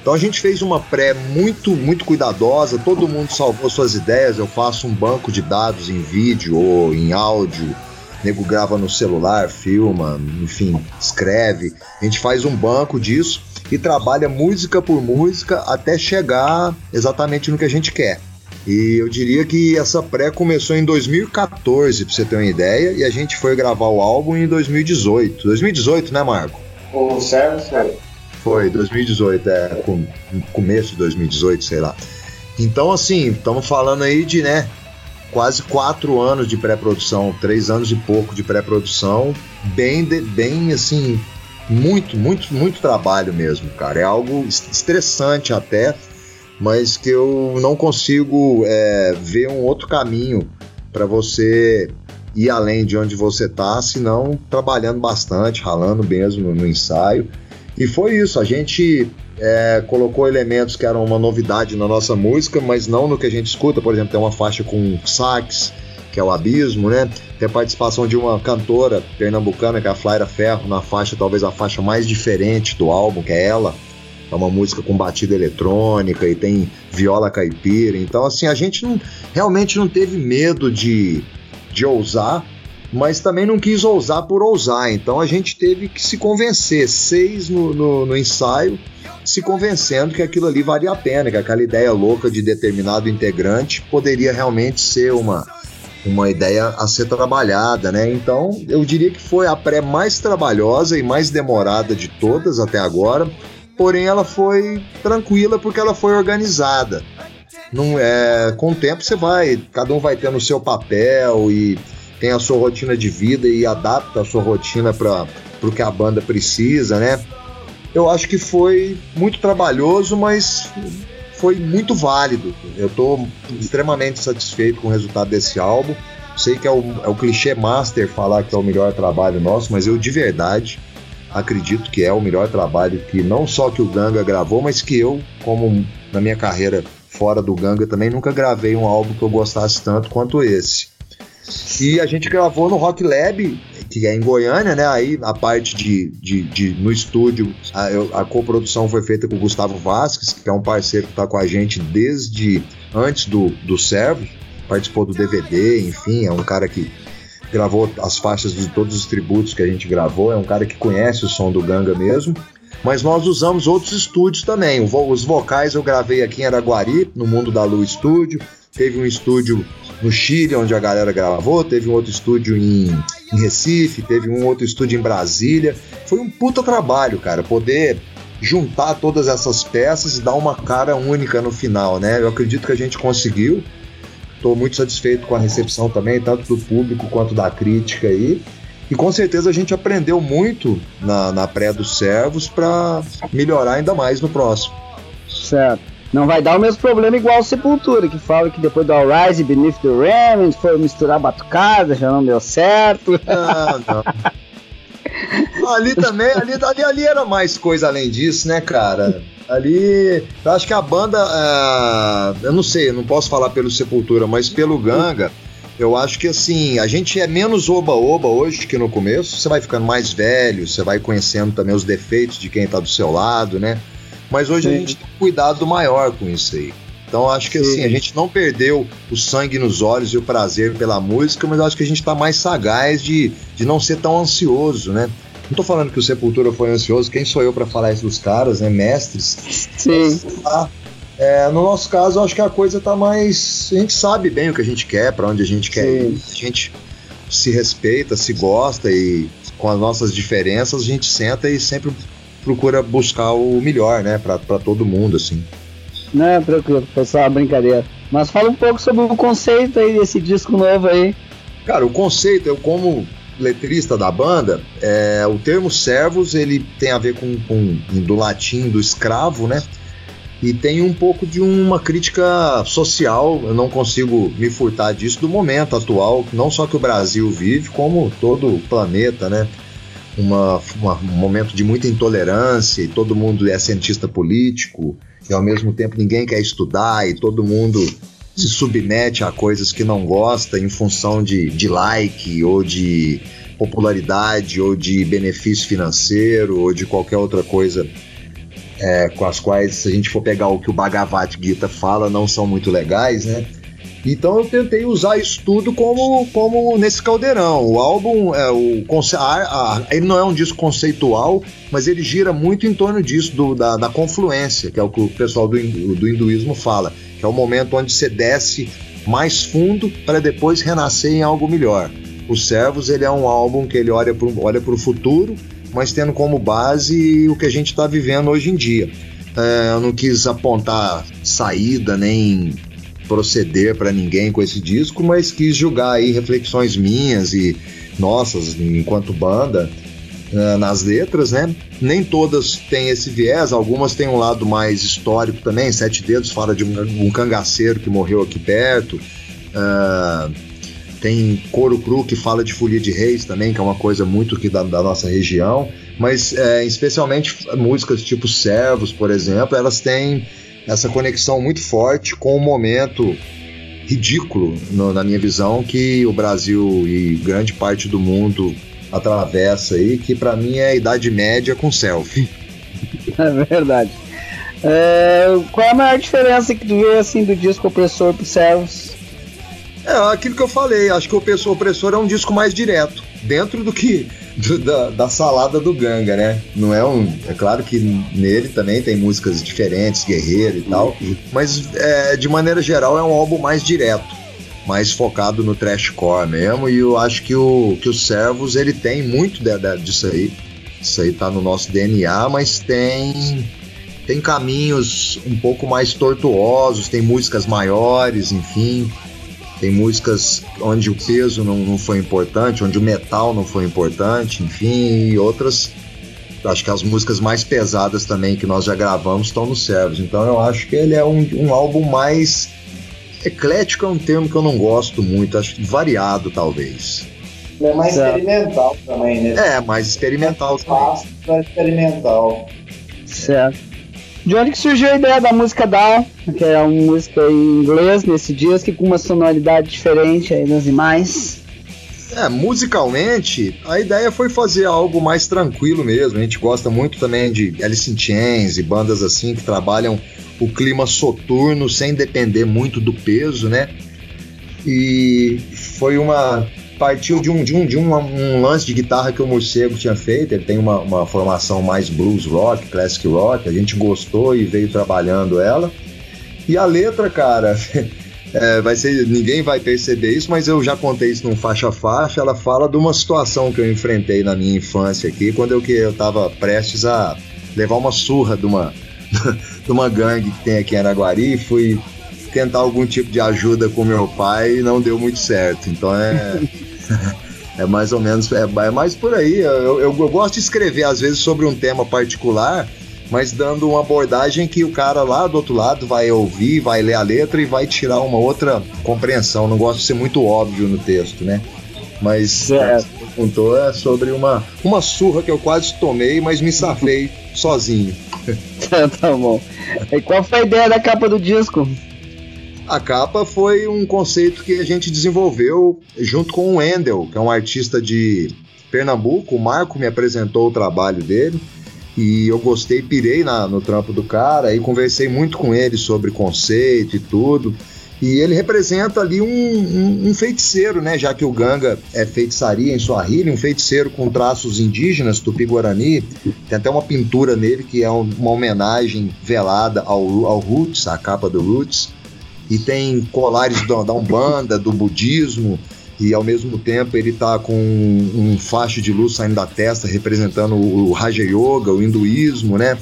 Então a gente fez uma pré muito, muito cuidadosa, todo mundo salvou suas ideias. Eu faço um banco de dados em vídeo ou em áudio, o nego grava no celular, filma, enfim, escreve. A gente faz um banco disso e trabalha música por música até chegar exatamente no que a gente quer. E eu diria que essa pré começou em 2014, pra você ter uma ideia, e a gente foi gravar o álbum em 2018. 2018, né, Marco? O cara. Foi, 2018, é, com, começo de 2018, sei lá. Então, assim, estamos falando aí de, né, quase quatro anos de pré-produção, três anos e pouco de pré-produção, bem, bem, assim, muito, muito, muito trabalho mesmo, cara. É algo es- estressante até, mas que eu não consigo é, ver um outro caminho para você ir além de onde você tá, senão trabalhando bastante, ralando mesmo no ensaio. E foi isso, a gente é, colocou elementos que eram uma novidade na nossa música, mas não no que a gente escuta. Por exemplo, tem uma faixa com sax, que é o Abismo, né? Tem a participação de uma cantora pernambucana, que é a Flaira Ferro, na faixa, talvez a faixa mais diferente do álbum, que é ela. É uma música com batida eletrônica e tem viola caipira. Então, assim, a gente não, realmente não teve medo de, de ousar, mas também não quis ousar por ousar. Então a gente teve que se convencer, seis no, no, no ensaio, se convencendo que aquilo ali valia a pena, que aquela ideia louca de determinado integrante poderia realmente ser uma, uma ideia a ser trabalhada, né? Então eu diria que foi a pré mais trabalhosa e mais demorada de todas até agora, porém ela foi tranquila porque ela foi organizada. Não é, com o tempo você vai, cada um vai tendo o seu papel e tem a sua rotina de vida e adapta a sua rotina para o que a banda precisa, né? Eu acho que foi muito trabalhoso, mas foi muito válido. Eu estou extremamente satisfeito com o resultado desse álbum. Sei que é o, é o clichê master falar que é o melhor trabalho nosso, mas eu de verdade acredito que é o melhor trabalho que não só que o Ganga gravou, mas que eu, como na minha carreira fora do Ganga, também nunca gravei um álbum que eu gostasse tanto quanto esse. E a gente gravou no Rock Lab, que é em Goiânia, né? Aí a parte de, de, de no estúdio, a, a coprodução foi feita com o Gustavo Vasques, que é um parceiro que está com a gente desde antes do, do Servo, participou do DVD, enfim, é um cara que gravou as faixas de todos os tributos que a gente gravou, é um cara que conhece o som do Ganga mesmo. Mas nós usamos outros estúdios também. Os vocais eu gravei aqui em Araguari, no Mundo da Lua Estúdio. Teve um estúdio no Chile, onde a galera gravou. Teve um outro estúdio em, em Recife. Teve um outro estúdio em Brasília. Foi um puta trabalho, cara, poder juntar todas essas peças e dar uma cara única no final, né? Eu acredito que a gente conseguiu. Estou muito satisfeito com a recepção também, tanto do público quanto da crítica aí. E com certeza a gente aprendeu muito na, na pré dos servos para melhorar ainda mais no próximo. Certo. Não vai dar o mesmo problema igual Sepultura, que fala que depois do Rise Beneath the Remnant foi misturar batucada, já não deu certo. Não, não. ali também, ali, ali, ali era mais coisa além disso, né, cara? Ali, eu acho que a banda, uh, eu não sei, não posso falar pelo Sepultura, mas pelo Ganga, eu acho que assim, a gente é menos oba-oba hoje que no começo. Você vai ficando mais velho, você vai conhecendo também os defeitos de quem tá do seu lado, né? Mas hoje Sim. a gente tem um cuidado maior com isso aí. Então acho que Sim. assim, a gente não perdeu o sangue nos olhos e o prazer pela música, mas acho que a gente tá mais sagaz de, de não ser tão ansioso, né? Não tô falando que o Sepultura foi ansioso, quem sou eu para falar isso dos caras, né? Mestres. Sim. É, no nosso caso, acho que a coisa tá mais. A gente sabe bem o que a gente quer, para onde a gente quer Sim. ir. A gente se respeita, se gosta e com as nossas diferenças a gente senta e sempre procura buscar o melhor, né, para todo mundo, assim. Não, tranquilo, foi só uma brincadeira. Mas fala um pouco sobre o conceito aí desse disco novo aí. Cara, o conceito, eu como letrista da banda, é, o termo servos ele tem a ver com, com do latim do escravo, né? E tem um pouco de uma crítica social, eu não consigo me furtar disso, do momento atual, não só que o Brasil vive, como todo o planeta, né? Uma, uma, um momento de muita intolerância e todo mundo é cientista político e ao mesmo tempo ninguém quer estudar e todo mundo se submete a coisas que não gosta em função de, de like ou de popularidade ou de benefício financeiro ou de qualquer outra coisa é, com as quais, se a gente for pegar o que o Bhagavad Gita fala, não são muito legais, né? Então eu tentei usar isso tudo como, como nesse caldeirão. O álbum, é, o, a, a, ele não é um disco conceitual, mas ele gira muito em torno disso, do, da, da confluência, que é o que o pessoal do, do hinduísmo fala que é o momento onde você desce mais fundo para depois renascer em algo melhor. O Servos ele é um álbum que ele olha para olha o futuro, mas tendo como base o que a gente está vivendo hoje em dia. É, eu não quis apontar saída nem proceder para ninguém com esse disco, mas quis julgar aí reflexões minhas e nossas enquanto banda uh, nas letras, né? Nem todas têm esse viés, algumas têm um lado mais histórico também. Sete Dedos fala de um, um cangaceiro que morreu aqui perto. Uh, tem Coro Cru que fala de folia de reis também, que é uma coisa muito aqui da, da nossa região. Mas é, especialmente músicas tipo Servos, por exemplo, elas têm essa conexão muito forte com o momento ridículo, no, na minha visão, que o Brasil e grande parte do mundo atravessa aí, que para mim é a Idade Média com selfie. É verdade. É, qual é a maior diferença que tu vê assim do disco opressor pro Servos? É aquilo que eu falei, acho que o opressor, opressor é um disco mais direto, dentro do que do, da, da, salada do Ganga, né? Não é um. É claro que nele também tem músicas diferentes, guerreiro e tal, mas é, de maneira geral é um álbum mais direto mais focado no trashcore mesmo. E eu acho que o, que o Servos ele tem muito de, de, disso aí. Isso aí tá no nosso DNA, mas tem tem caminhos um pouco mais tortuosos, tem músicas maiores, enfim. Tem músicas onde o peso não, não foi importante, onde o metal não foi importante, enfim, e outras. Acho que as músicas mais pesadas também que nós já gravamos estão no Servos. Então eu acho que ele é um, um álbum mais Eclético é um termo que eu não gosto muito, acho variado talvez. É mais certo. experimental também, né? É, mais experimental é fácil também. experimental. Certo. De onde que surgiu a ideia da música Down? que é uma música em inglês nesse disco com uma sonoridade diferente aí das demais? É, musicalmente, a ideia foi fazer algo mais tranquilo mesmo. A gente gosta muito também de Alice in Chains e bandas assim que trabalham o clima soturno sem depender muito do peso, né? E foi uma partiu de um de um, de um, um lance de guitarra que o Morcego tinha feito. Ele tem uma, uma formação mais blues rock, classic rock. A gente gostou e veio trabalhando ela. E a letra, cara, É, vai ser, ninguém vai perceber isso, mas eu já contei isso num faixa a faixa. Ela fala de uma situação que eu enfrentei na minha infância aqui, quando eu que eu estava prestes a levar uma surra de uma de uma gangue que tem aqui em Araguari, fui tentar algum tipo de ajuda com meu pai e não deu muito certo. Então é é mais ou menos é, é mais por aí. Eu, eu, eu gosto de escrever às vezes sobre um tema particular mas dando uma abordagem que o cara lá do outro lado vai ouvir, vai ler a letra e vai tirar uma outra compreensão. Não gosto de ser muito óbvio no texto, né? Mas é. perguntou é sobre uma, uma surra que eu quase tomei, mas me safei sozinho. tá, tá bom. E qual foi a ideia da capa do disco? A capa foi um conceito que a gente desenvolveu junto com o Wendel, que é um artista de Pernambuco. O Marco me apresentou o trabalho dele. E eu gostei, pirei na, no trampo do cara e conversei muito com ele sobre conceito e tudo. E ele representa ali um, um, um, feiticeiro, né? Já que o Ganga é feitiçaria em Swahili, um feiticeiro com traços indígenas, tupi-guarani. Tem até uma pintura nele que é uma homenagem velada ao, ao Roots, a capa do Roots. E tem colares da, da Umbanda, do budismo e ao mesmo tempo ele tá com um, um facho de luz saindo da testa representando o, o Raja Yoga, o hinduísmo, né?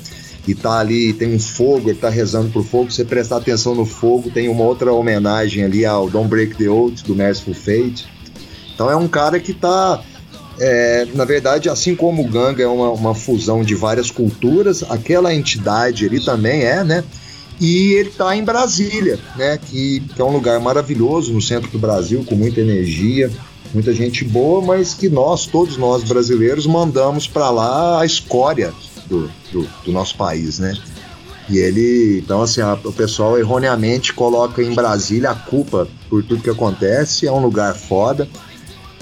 E tá ali, tem um fogo, ele tá rezando pro fogo. Se você prestar atenção no fogo, tem uma outra homenagem ali ao Don't Break the Oath do Merciful Fate. Então é um cara que tá é, na verdade, assim como o Ganga é uma, uma, fusão de várias culturas, aquela entidade ali também é, né? E ele está em Brasília, né? Que, que, é um lugar maravilhoso no centro do Brasil, com muita energia, muita gente boa, mas que nós, todos nós brasileiros, mandamos para lá a escória do, do, do, nosso país, né? E ele, então assim, a, o pessoal erroneamente coloca em Brasília a culpa por tudo que acontece, é um lugar foda.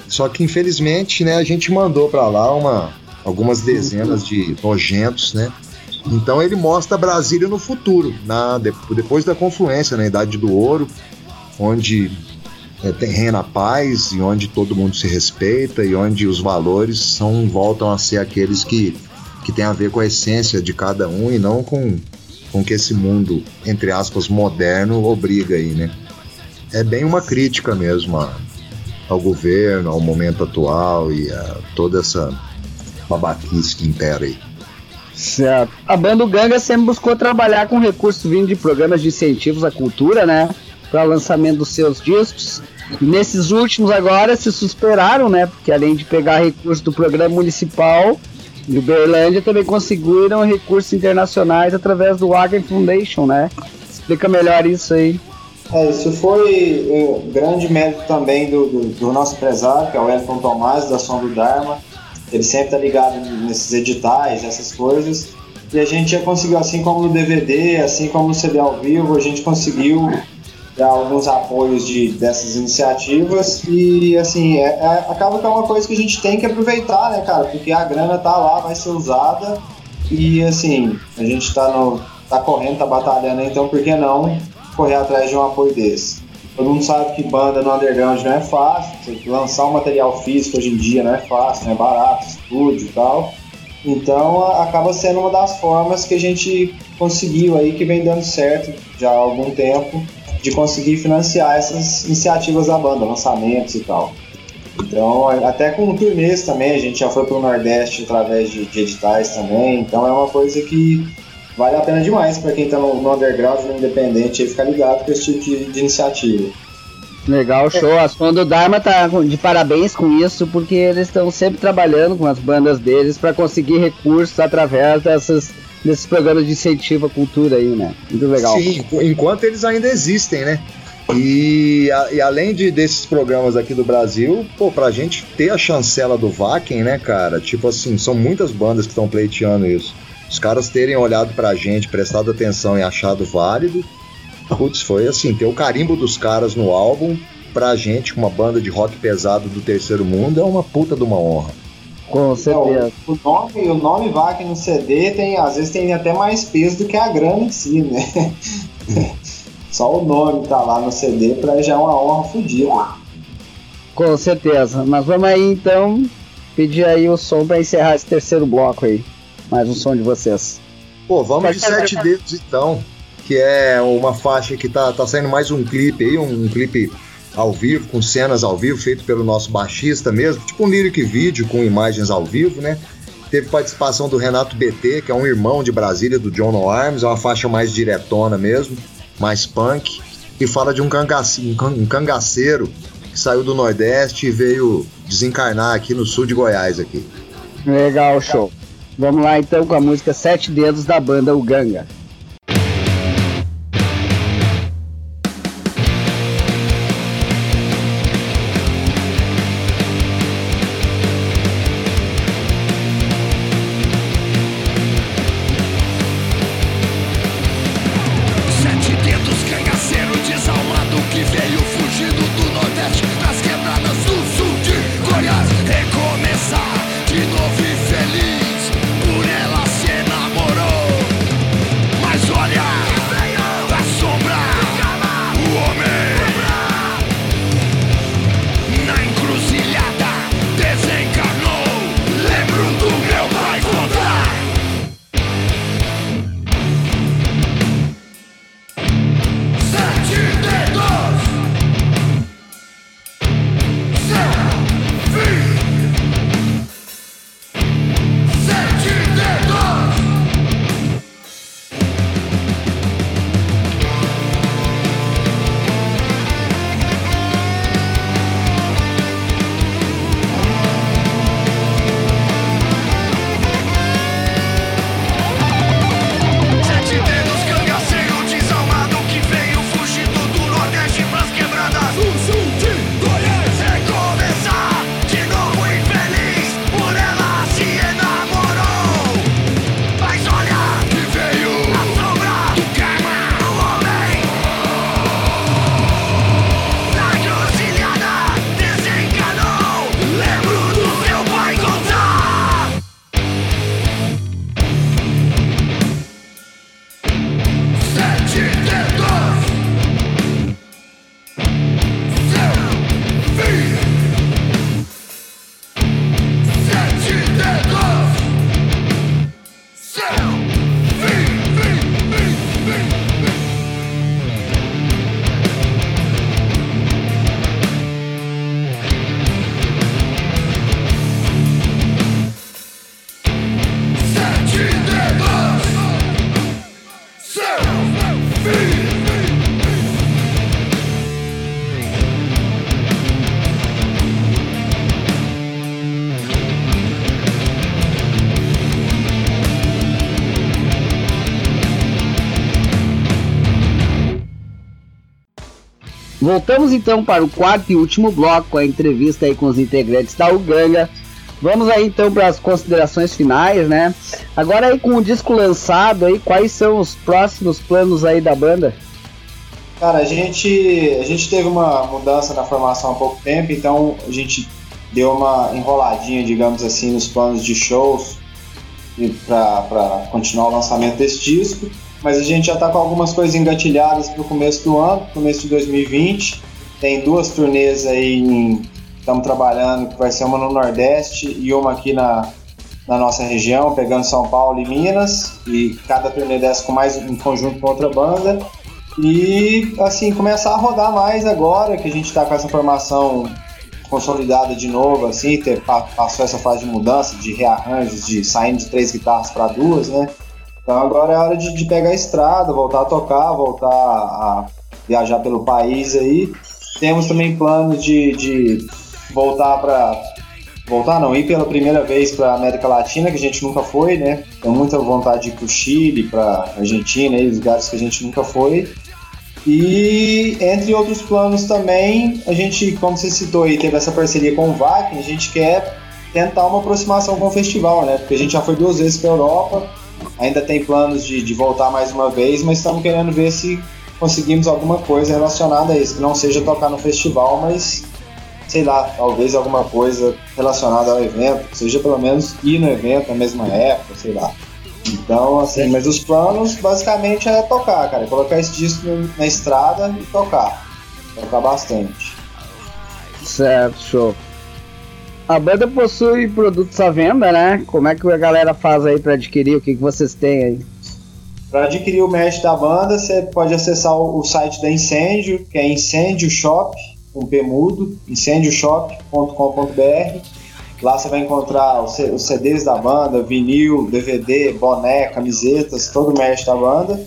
Só que infelizmente, né, a gente mandou para lá uma, algumas dezenas de nojentos, né? Então ele mostra Brasília no futuro, na, depois da confluência, na Idade do Ouro, onde é, tem reina paz e onde todo mundo se respeita e onde os valores são voltam a ser aqueles que, que tem a ver com a essência de cada um e não com com que esse mundo entre aspas moderno obriga aí, né? É bem uma crítica mesmo a, ao governo, ao momento atual e a toda essa babaquice que impera aí. Certo. A banda Ganga sempre buscou trabalhar com recursos vindo de programas de incentivos à cultura, né? Para lançamento dos seus discos. E nesses últimos agora se superaram, né? Porque além de pegar recursos do programa municipal de Uberlândia, também conseguiram recursos internacionais através do Wagen Foundation, né? Explica melhor isso aí. É, isso foi um grande mérito também do, do, do nosso empresário, que é o Elton Tomás, da Som do Dharma ele sempre tá ligado nesses editais, essas coisas. E a gente já conseguiu, assim como no DVD, assim como no CD ao vivo, a gente conseguiu dar alguns apoios de, dessas iniciativas e assim, é, é, acaba que é uma coisa que a gente tem que aproveitar, né, cara? Porque a grana tá lá, vai ser usada e assim, a gente tá, no, tá correndo, tá batalhando, então por que não correr atrás de um apoio desse? Todo mundo sabe que banda no underground não é fácil, lançar um material físico hoje em dia não é fácil, não é barato, estúdio e tal. Então acaba sendo uma das formas que a gente conseguiu aí, que vem dando certo já há algum tempo, de conseguir financiar essas iniciativas da banda, lançamentos e tal. Então, até com turnês também, a gente já foi para o Nordeste através de, de, editais também, então é uma coisa que vale a pena demais para quem está no, no, underground, no independente, ficar ligado com esse tipo de, de iniciativa. Legal, show. A Som do Dharma tá de parabéns com isso, porque eles estão sempre trabalhando com as bandas deles para conseguir recursos através dessas, desses programas de incentivo à cultura aí, né? Muito legal. Sim, enquanto eles ainda existem, né? E, a, e, além de, desses programas aqui do Brasil, pô, pra gente ter a chancela do Vaken, né, cara? Tipo assim, são muitas bandas que estão pleiteando isso os caras terem olhado pra gente, prestado atenção e achado válido, Putz, foi assim, ter o carimbo dos caras no álbum, pra gente, uma banda de rock pesado do terceiro mundo, é uma puta de uma honra. Com certeza. O, nome, o nome VAC no CD tem, às vezes tem até mais peso do que a grana em si, né? Só o nome tá lá no CD pra já é uma honra fodida. Com certeza. Mas vamos aí então pedir aí o som pra encerrar esse terceiro bloco aí. Mais um som de vocês. Pô, vamos de sete dedos então, que é uma faixa que tá, tá saindo mais um clipe aí, um, um clipe ao vivo, com cenas ao vivo, feito pelo nosso baixista mesmo, tipo um lyric vídeo com imagens ao vivo, né? Teve participação do Renato BT, que é um irmão de Brasília do John No Arms, é uma faixa mais diretona mesmo, mais punk, e fala de um, cangace, um cangaceiro que saiu do Nordeste e veio desencarnar aqui no sul de Goiás aqui. Legal, show. Vamos lá então com a música Sete Dedos da banda Uganga. Voltamos então para o quarto e último bloco com a entrevista aí com os integrantes da Uganga. Vamos aí então para as considerações finais, né? Agora aí com o disco lançado aí, quais são os próximos planos aí da banda? Cara, a gente, a gente teve uma mudança na formação há pouco tempo, então a gente deu uma enroladinha, digamos assim, nos planos de shows para continuar o lançamento desse disco mas a gente já está com algumas coisas engatilhadas para o começo do ano, começo de 2020. Tem duas turnês aí, estamos trabalhando, que vai ser uma no Nordeste e uma aqui na, na nossa região, pegando São Paulo e Minas, e cada turnê dessa com mais em conjunto com outra banda. E assim, começar a rodar mais agora que a gente está com essa formação consolidada de novo, assim, ter, passou essa fase de mudança, de rearranjos, de saindo de três guitarras para duas, né? Então agora é hora de, de, pegar a estrada, voltar a tocar, voltar a viajar pelo país aí. Temos também planos de, de voltar para voltar não, ir pela primeira vez para América Latina, que a gente nunca foi, né? Tenho muita vontade de ir para o Chile, para Argentina, aí, lugares que a gente nunca foi. E entre outros planos também, a gente, como você citou aí, teve essa parceria com o VAC, a gente quer tentar uma aproximação com o festival, né? Porque a gente já foi duas vezes para Europa, ainda tem planos de, de voltar mais uma vez, mas estamos querendo ver se conseguimos alguma coisa relacionada a isso, que não seja tocar no festival, mas sei lá, talvez alguma coisa relacionada ao evento, seja pelo menos ir no evento na mesma época, sei lá. Então, assim, mas os planos basicamente é tocar, cara, colocar esse disco na estrada e tocar. Tocar bastante. Certo, show. A banda possui produtos à venda, né? Como é que a galera faz aí para adquirir? O que, que vocês têm aí? Para adquirir o mesh da banda, você pode acessar o site da Incêndio, que é Incêndio Shop, com P mudo, incêndioshop.com.br. Lá você vai encontrar os CDs da banda, vinil, DVD, boné, camisetas, todo o mesh da banda.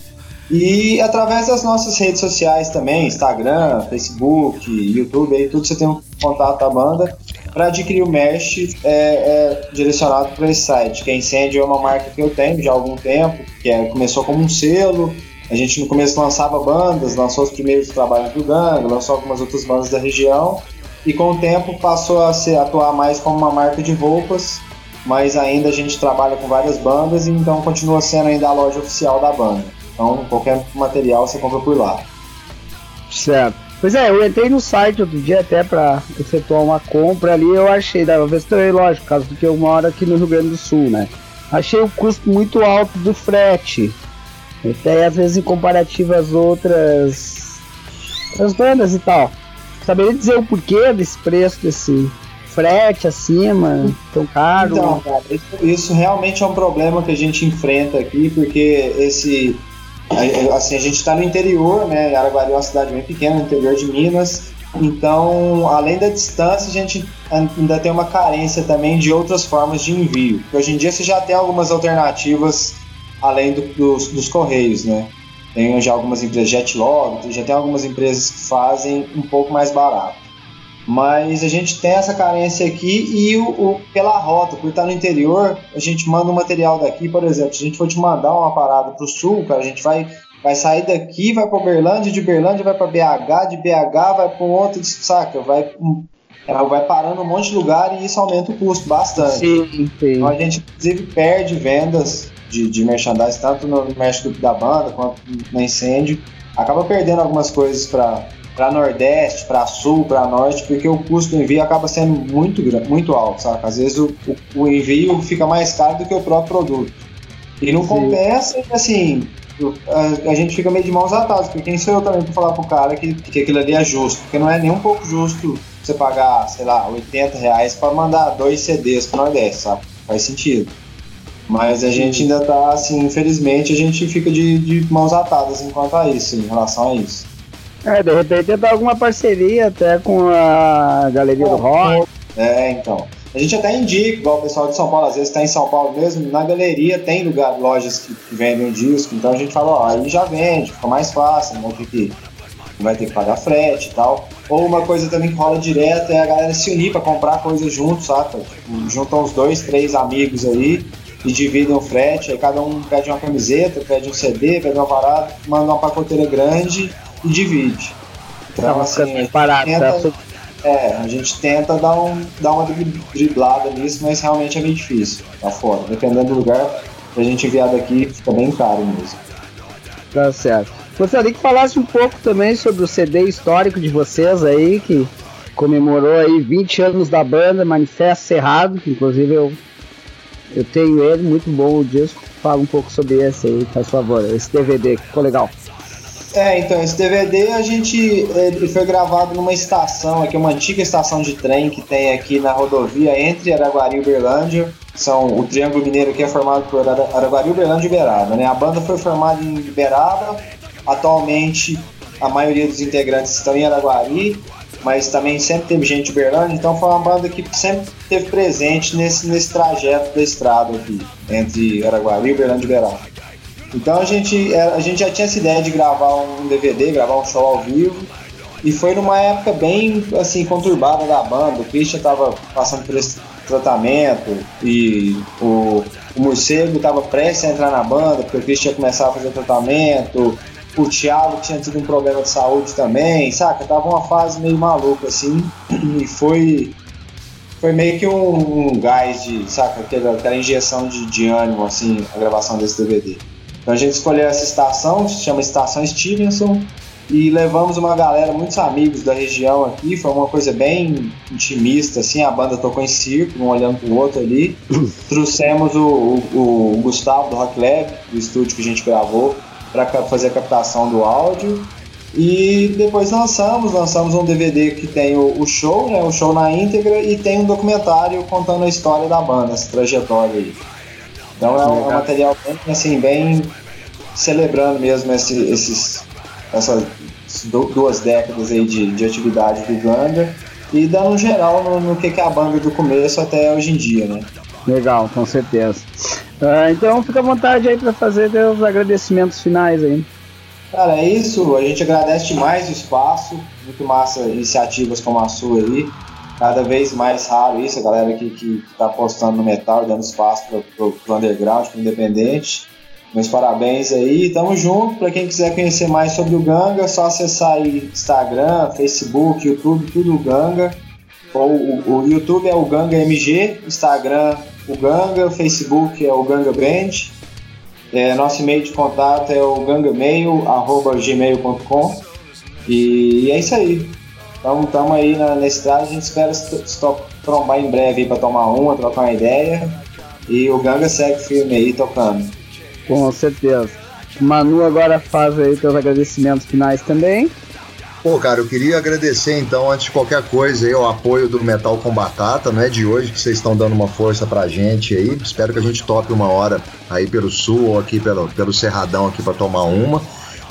E através das nossas redes sociais também, Instagram, Facebook, YouTube, aí tudo você tem um contato da banda para adquirir o mesh é, é direcionado para esse site, que a Incêndio é uma marca que eu tenho já há algum tempo, que é, começou como um selo, a gente no começo lançava bandas, lançou os primeiros trabalhos do Gang, lançou algumas outras bandas da região, e com o tempo passou a se atuar mais como uma marca de roupas, mas ainda a gente trabalha com várias bandas, e então continua sendo ainda a loja oficial da banda. Então qualquer material você compra por lá. Certo. Pois é, eu entrei no site outro dia até para efetuar uma compra ali, eu achei, da vez também, lógico, por causa do que eu moro aqui no Rio Grande do Sul, né? Achei o custo muito alto do frete. Até às vezes em comparativo às outras as bandas e tal. Saberia dizer o porquê desse preço desse frete acima, tão caro? Então, cara, isso, isso realmente é um problema que a gente enfrenta aqui, porque esse assim, a gente está no interior, né? Araguari é uma cidade bem pequena, no interior de Minas. Então, além da distância, a gente ainda tem uma carência também de outras formas de envio. Hoje em dia você já tem algumas alternativas além do, dos, dos, correios, né? Tem já algumas empresas, Jetlog, já tem algumas empresas que fazem um pouco mais barato. Mas a gente tem essa carência aqui e o, o, pela rota, por estar no interior, a gente manda um material daqui, por exemplo, se a gente for te mandar uma parada para o sul, cara, a gente vai, vai sair daqui, vai para Berlândia, de Berlândia vai para BH, de BH vai para um outro, saca? Vai, ela vai parando um monte de lugar e isso aumenta o custo bastante. Sim, sim. Então a gente, inclusive, perde vendas de, de merchandising, tanto no México da banda quanto no incêndio. Acaba perdendo algumas coisas para para Nordeste, para Sul, para Norte, porque o custo do envio acaba sendo muito muito alto, sabe? Às vezes o, o, envio fica mais caro do que o próprio produto. E não Sim. compensa, assim, a, a, gente fica meio de mãos atadas, porque quem sou eu também para falar pro cara que, que aquilo ali é justo? Porque não é nem um pouco justo você pagar, sei lá, 80 reais para mandar dois CDs para Nordeste, sabe? Faz sentido. Mas a gente ainda tá, assim, infelizmente, a gente fica de, de mãos atadas enquanto a isso, em relação a isso. É, de repente tentar alguma parceria até com a Galeria é, do Rock. É, então. A gente até indica, igual o pessoal de São Paulo, às vezes está em São Paulo mesmo, na galeria tem lugar, lojas que, que vendem disco, então a gente fala, ó, aí já vende, fica mais fácil, não vai ter que, vai ter que pagar frete e tal. Ou uma coisa também que rola direto é a galera se unir para comprar coisas juntos, sabe? Tipo, juntam uns dois, três amigos aí e dividem o frete, aí cada um pede uma camiseta, pede um CD, pede uma parada, manda uma pacoteira grande e divide. Então, Não, assim, a parada, tenta, tá é, a gente tenta dar, um, dar uma driblada nisso, mas realmente é meio difícil lá fora. Dependendo do lugar, a gente enviar daqui fica bem caro mesmo. Tá certo. Gostaria que falasse um pouco também sobre o CD histórico de vocês aí, que comemorou aí 20 anos da banda, Manifesto Cerrado, que inclusive eu eu tenho ele, muito bom o disco. Fala um pouco sobre esse aí, por favor, esse DVD, ficou legal. É, então, esse DVD a gente ele foi gravado numa estação aqui, uma antiga estação de trem que tem aqui na rodovia entre Araguari e Uberlândia. São, o Triângulo Mineiro aqui é formado por Araguari, Uberlândia e Uberaba. Né? A banda foi formada em Uberaba, atualmente a maioria dos integrantes estão em Araguari mas também sempre teve gente de Uberlândia, então foi uma banda que sempre teve presente nesse, nesse trajeto da estrada aqui, entre Araguari e Uberlândia e Uberaba. Então a gente, é, a gente já tinha essa ideia de gravar um DVD, gravar um show ao vivo, e foi numa época bem assim conturbada da banda. O Christian estava passando por esse tratamento e o, o Morcego estava prestes a entrar na banda, porque o Christian ia começar a fazer tratamento, o Thiago tinha tido um problema de saúde também, saca? Tava uma fase meio maluca, assim, e foi foi meio que um, um gás de, saca, aquela, aquela injeção de, de ânimo, assim, a gravação desse DVD. Então a gente escolheu essa estação, se chama Estação Stevenson, e levamos uma galera, muitos amigos da região aqui, foi uma coisa bem intimista, assim, a banda tocou em círculo, um olhando pro outro ali. Trouxemos o, o, o, Gustavo do Rock Lab, do estúdio que a gente gravou, para fazer a captação do áudio. E depois lançamos, lançamos um DVD que tem o, o, show, né, o show na íntegra, e tem um documentário contando a história da banda, essa trajetória aí. Então é um, é um material bem, assim, bem celebrando mesmo esse, esses, essas duas décadas aí de, de atividade do Ganga e dando um geral no, no que, que é a banda do começo até hoje em dia, né? Legal, com certeza. Uh, então fica à vontade aí para fazer os agradecimentos finais aí. Cara, é isso. A gente agradece demais o espaço. Muito massa iniciativas como a sua aí. Cada vez mais raro isso, a galera que, que tá apostando no metal, dando espaço para o underground, pro independente. Meus parabéns aí, tamo junto. Para quem quiser conhecer mais sobre o Ganga, é só acessar aí Instagram, Facebook, YouTube, tudo o Ganga. O, o, o, YouTube é o Ganga MG, Instagram o Ganga, Facebook é o Ganga Band. É, nosso e-mail de contato é o gangamail.gmail.com e é isso aí. Então estamos aí na, na estrada, a gente espera trombar em breve para tomar uma, trocar uma ideia. E o Ganga segue firme aí tocando. Com certeza. Manu agora faz aí teus agradecimentos finais também. Pô, cara, eu queria agradecer então, antes de qualquer coisa, aí, o apoio do Metal com Batata, não é de hoje que vocês estão dando uma força pra gente aí. Espero que a gente tope uma hora aí pelo sul ou aqui pelo, pelo Cerradão aqui para tomar uma.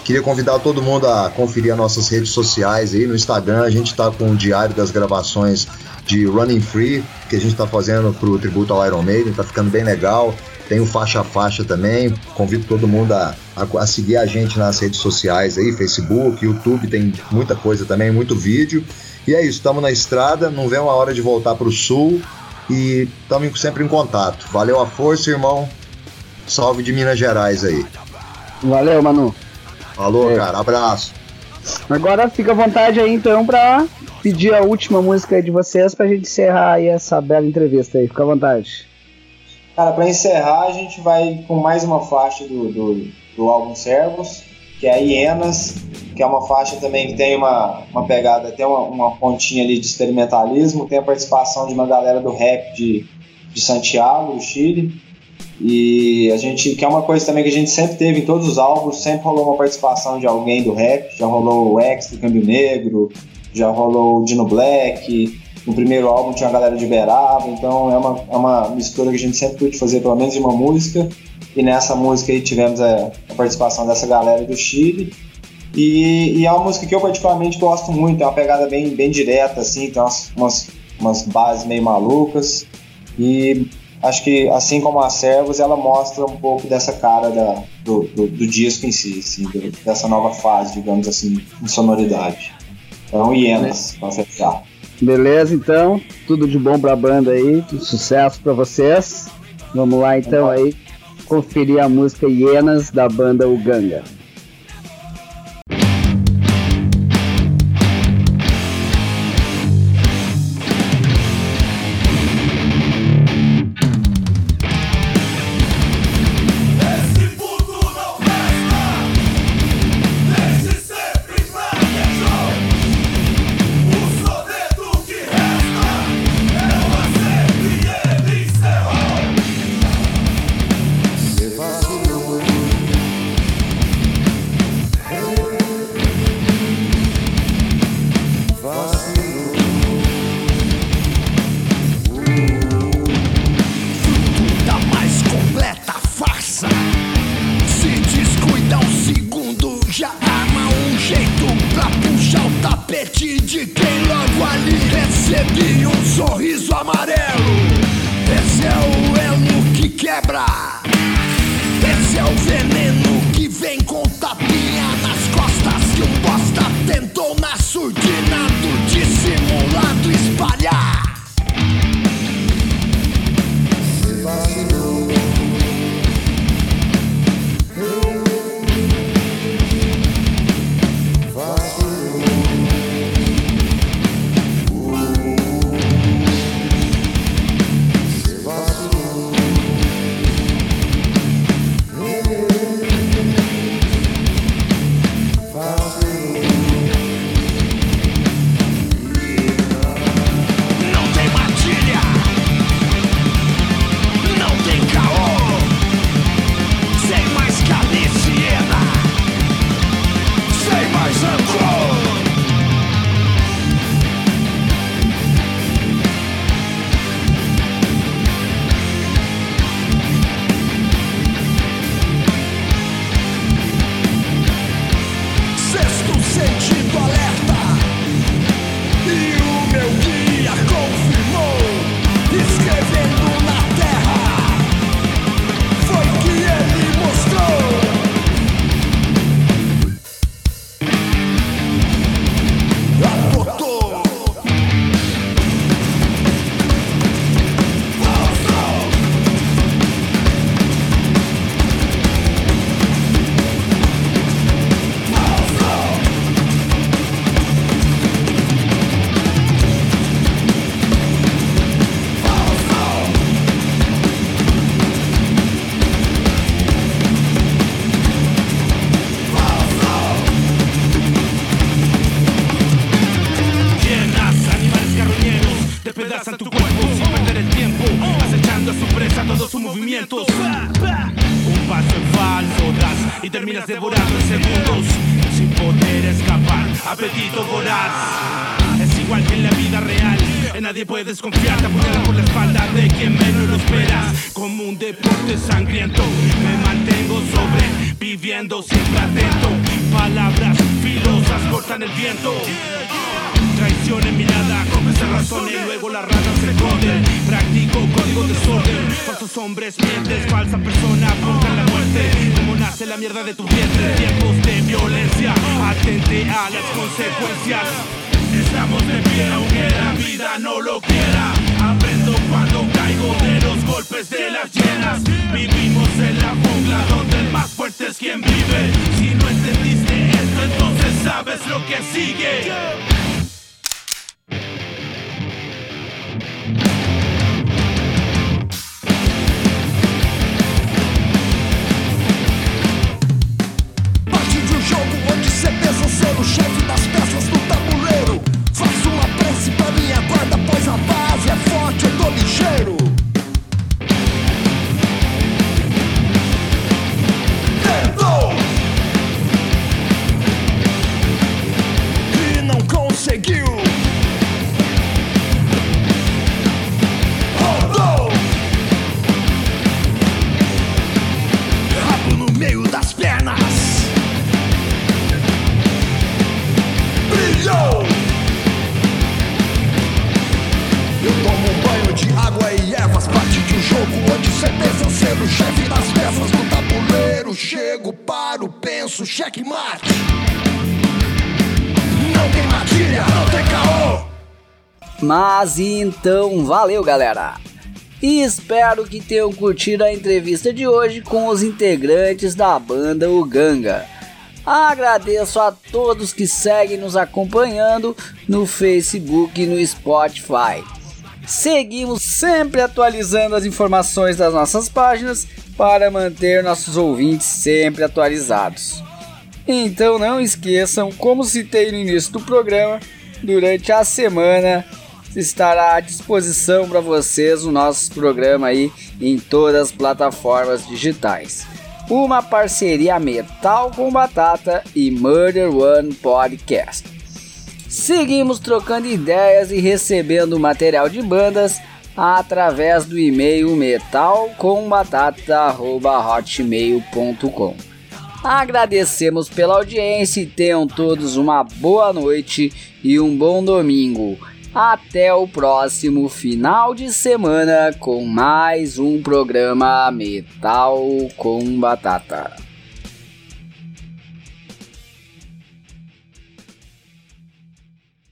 Queria convidar todo mundo a conferir as nossas redes sociais aí no Instagram. A gente tá com o diário das gravações de Running Free, que a gente tá fazendo pro tributo ao Iron Maiden, tá ficando bem legal. Tem o Faixa Faixa também. Convido todo mundo a, a, a, seguir a gente nas redes sociais aí, Facebook, YouTube, tem muita coisa também, muito vídeo. E é isso, estamos na estrada, não vem uma hora de voltar para o sul e estamos sempre em contato. Valeu a força, irmão. Salve de Minas Gerais aí. Valeu, Manu. Falou, é. cara. Abraço. Agora fica à vontade aí então para pedir a última música de vocês para a gente encerrar aí essa bela entrevista aí. Fica à vontade. Cara, para encerrar, a gente vai com mais uma faixa do, do, do álbum Servos, que é Hienas, que é uma faixa também que tem uma, uma pegada, até uma, uma pontinha ali de experimentalismo, tem a participação de uma galera do rap de, de Santiago, do Chile. E a gente, que é uma coisa também que a gente sempre teve em todos os álbuns, sempre rolou uma participação de alguém do rap, já rolou o X do Câmbio Negro, já rolou o Dino Black, no primeiro álbum tinha a galera de Beraba, então é uma, é uma mistura que a gente sempre curte fazer pelo menos uma música. E nessa música aí tivemos a, a participação dessa galera do Chile. E, e, é uma música que eu particularmente gosto muito, é uma pegada bem, bem direta, assim, tem umas, umas, umas bases meio malucas. E acho que, assim como a Servos, ela mostra um pouco dessa cara da, do, do, do disco em si, assim, dessa nova fase, digamos assim, em sonoridade. Então, Hienas, pra fechar. Beleza, então. Tudo de bom pra banda aí. Sucesso pra vocês. Vamos lá então aí conferir a música Hienas da banda Uganga. Mas então, valeu galera! E espero que tenham curtido a entrevista de hoje com os integrantes da banda Uganga. Agradeço a todos que seguem nos acompanhando no Facebook e no Spotify. Seguimos sempre atualizando as informações das nossas páginas para manter nossos ouvintes sempre atualizados. Então não esqueçam, como citei no início do programa, durante a semana estará à disposição para vocês o nosso programa aí em todas as plataformas digitais. Uma parceria Metal com Batata e Murder One Podcast. Seguimos trocando ideias e recebendo material de bandas através do e-mail metalcombatata@hotmail.com. Agradecemos pela audiência e tenham todos uma boa noite e um bom domingo. Até o próximo final de semana com mais um programa Metal com Batata.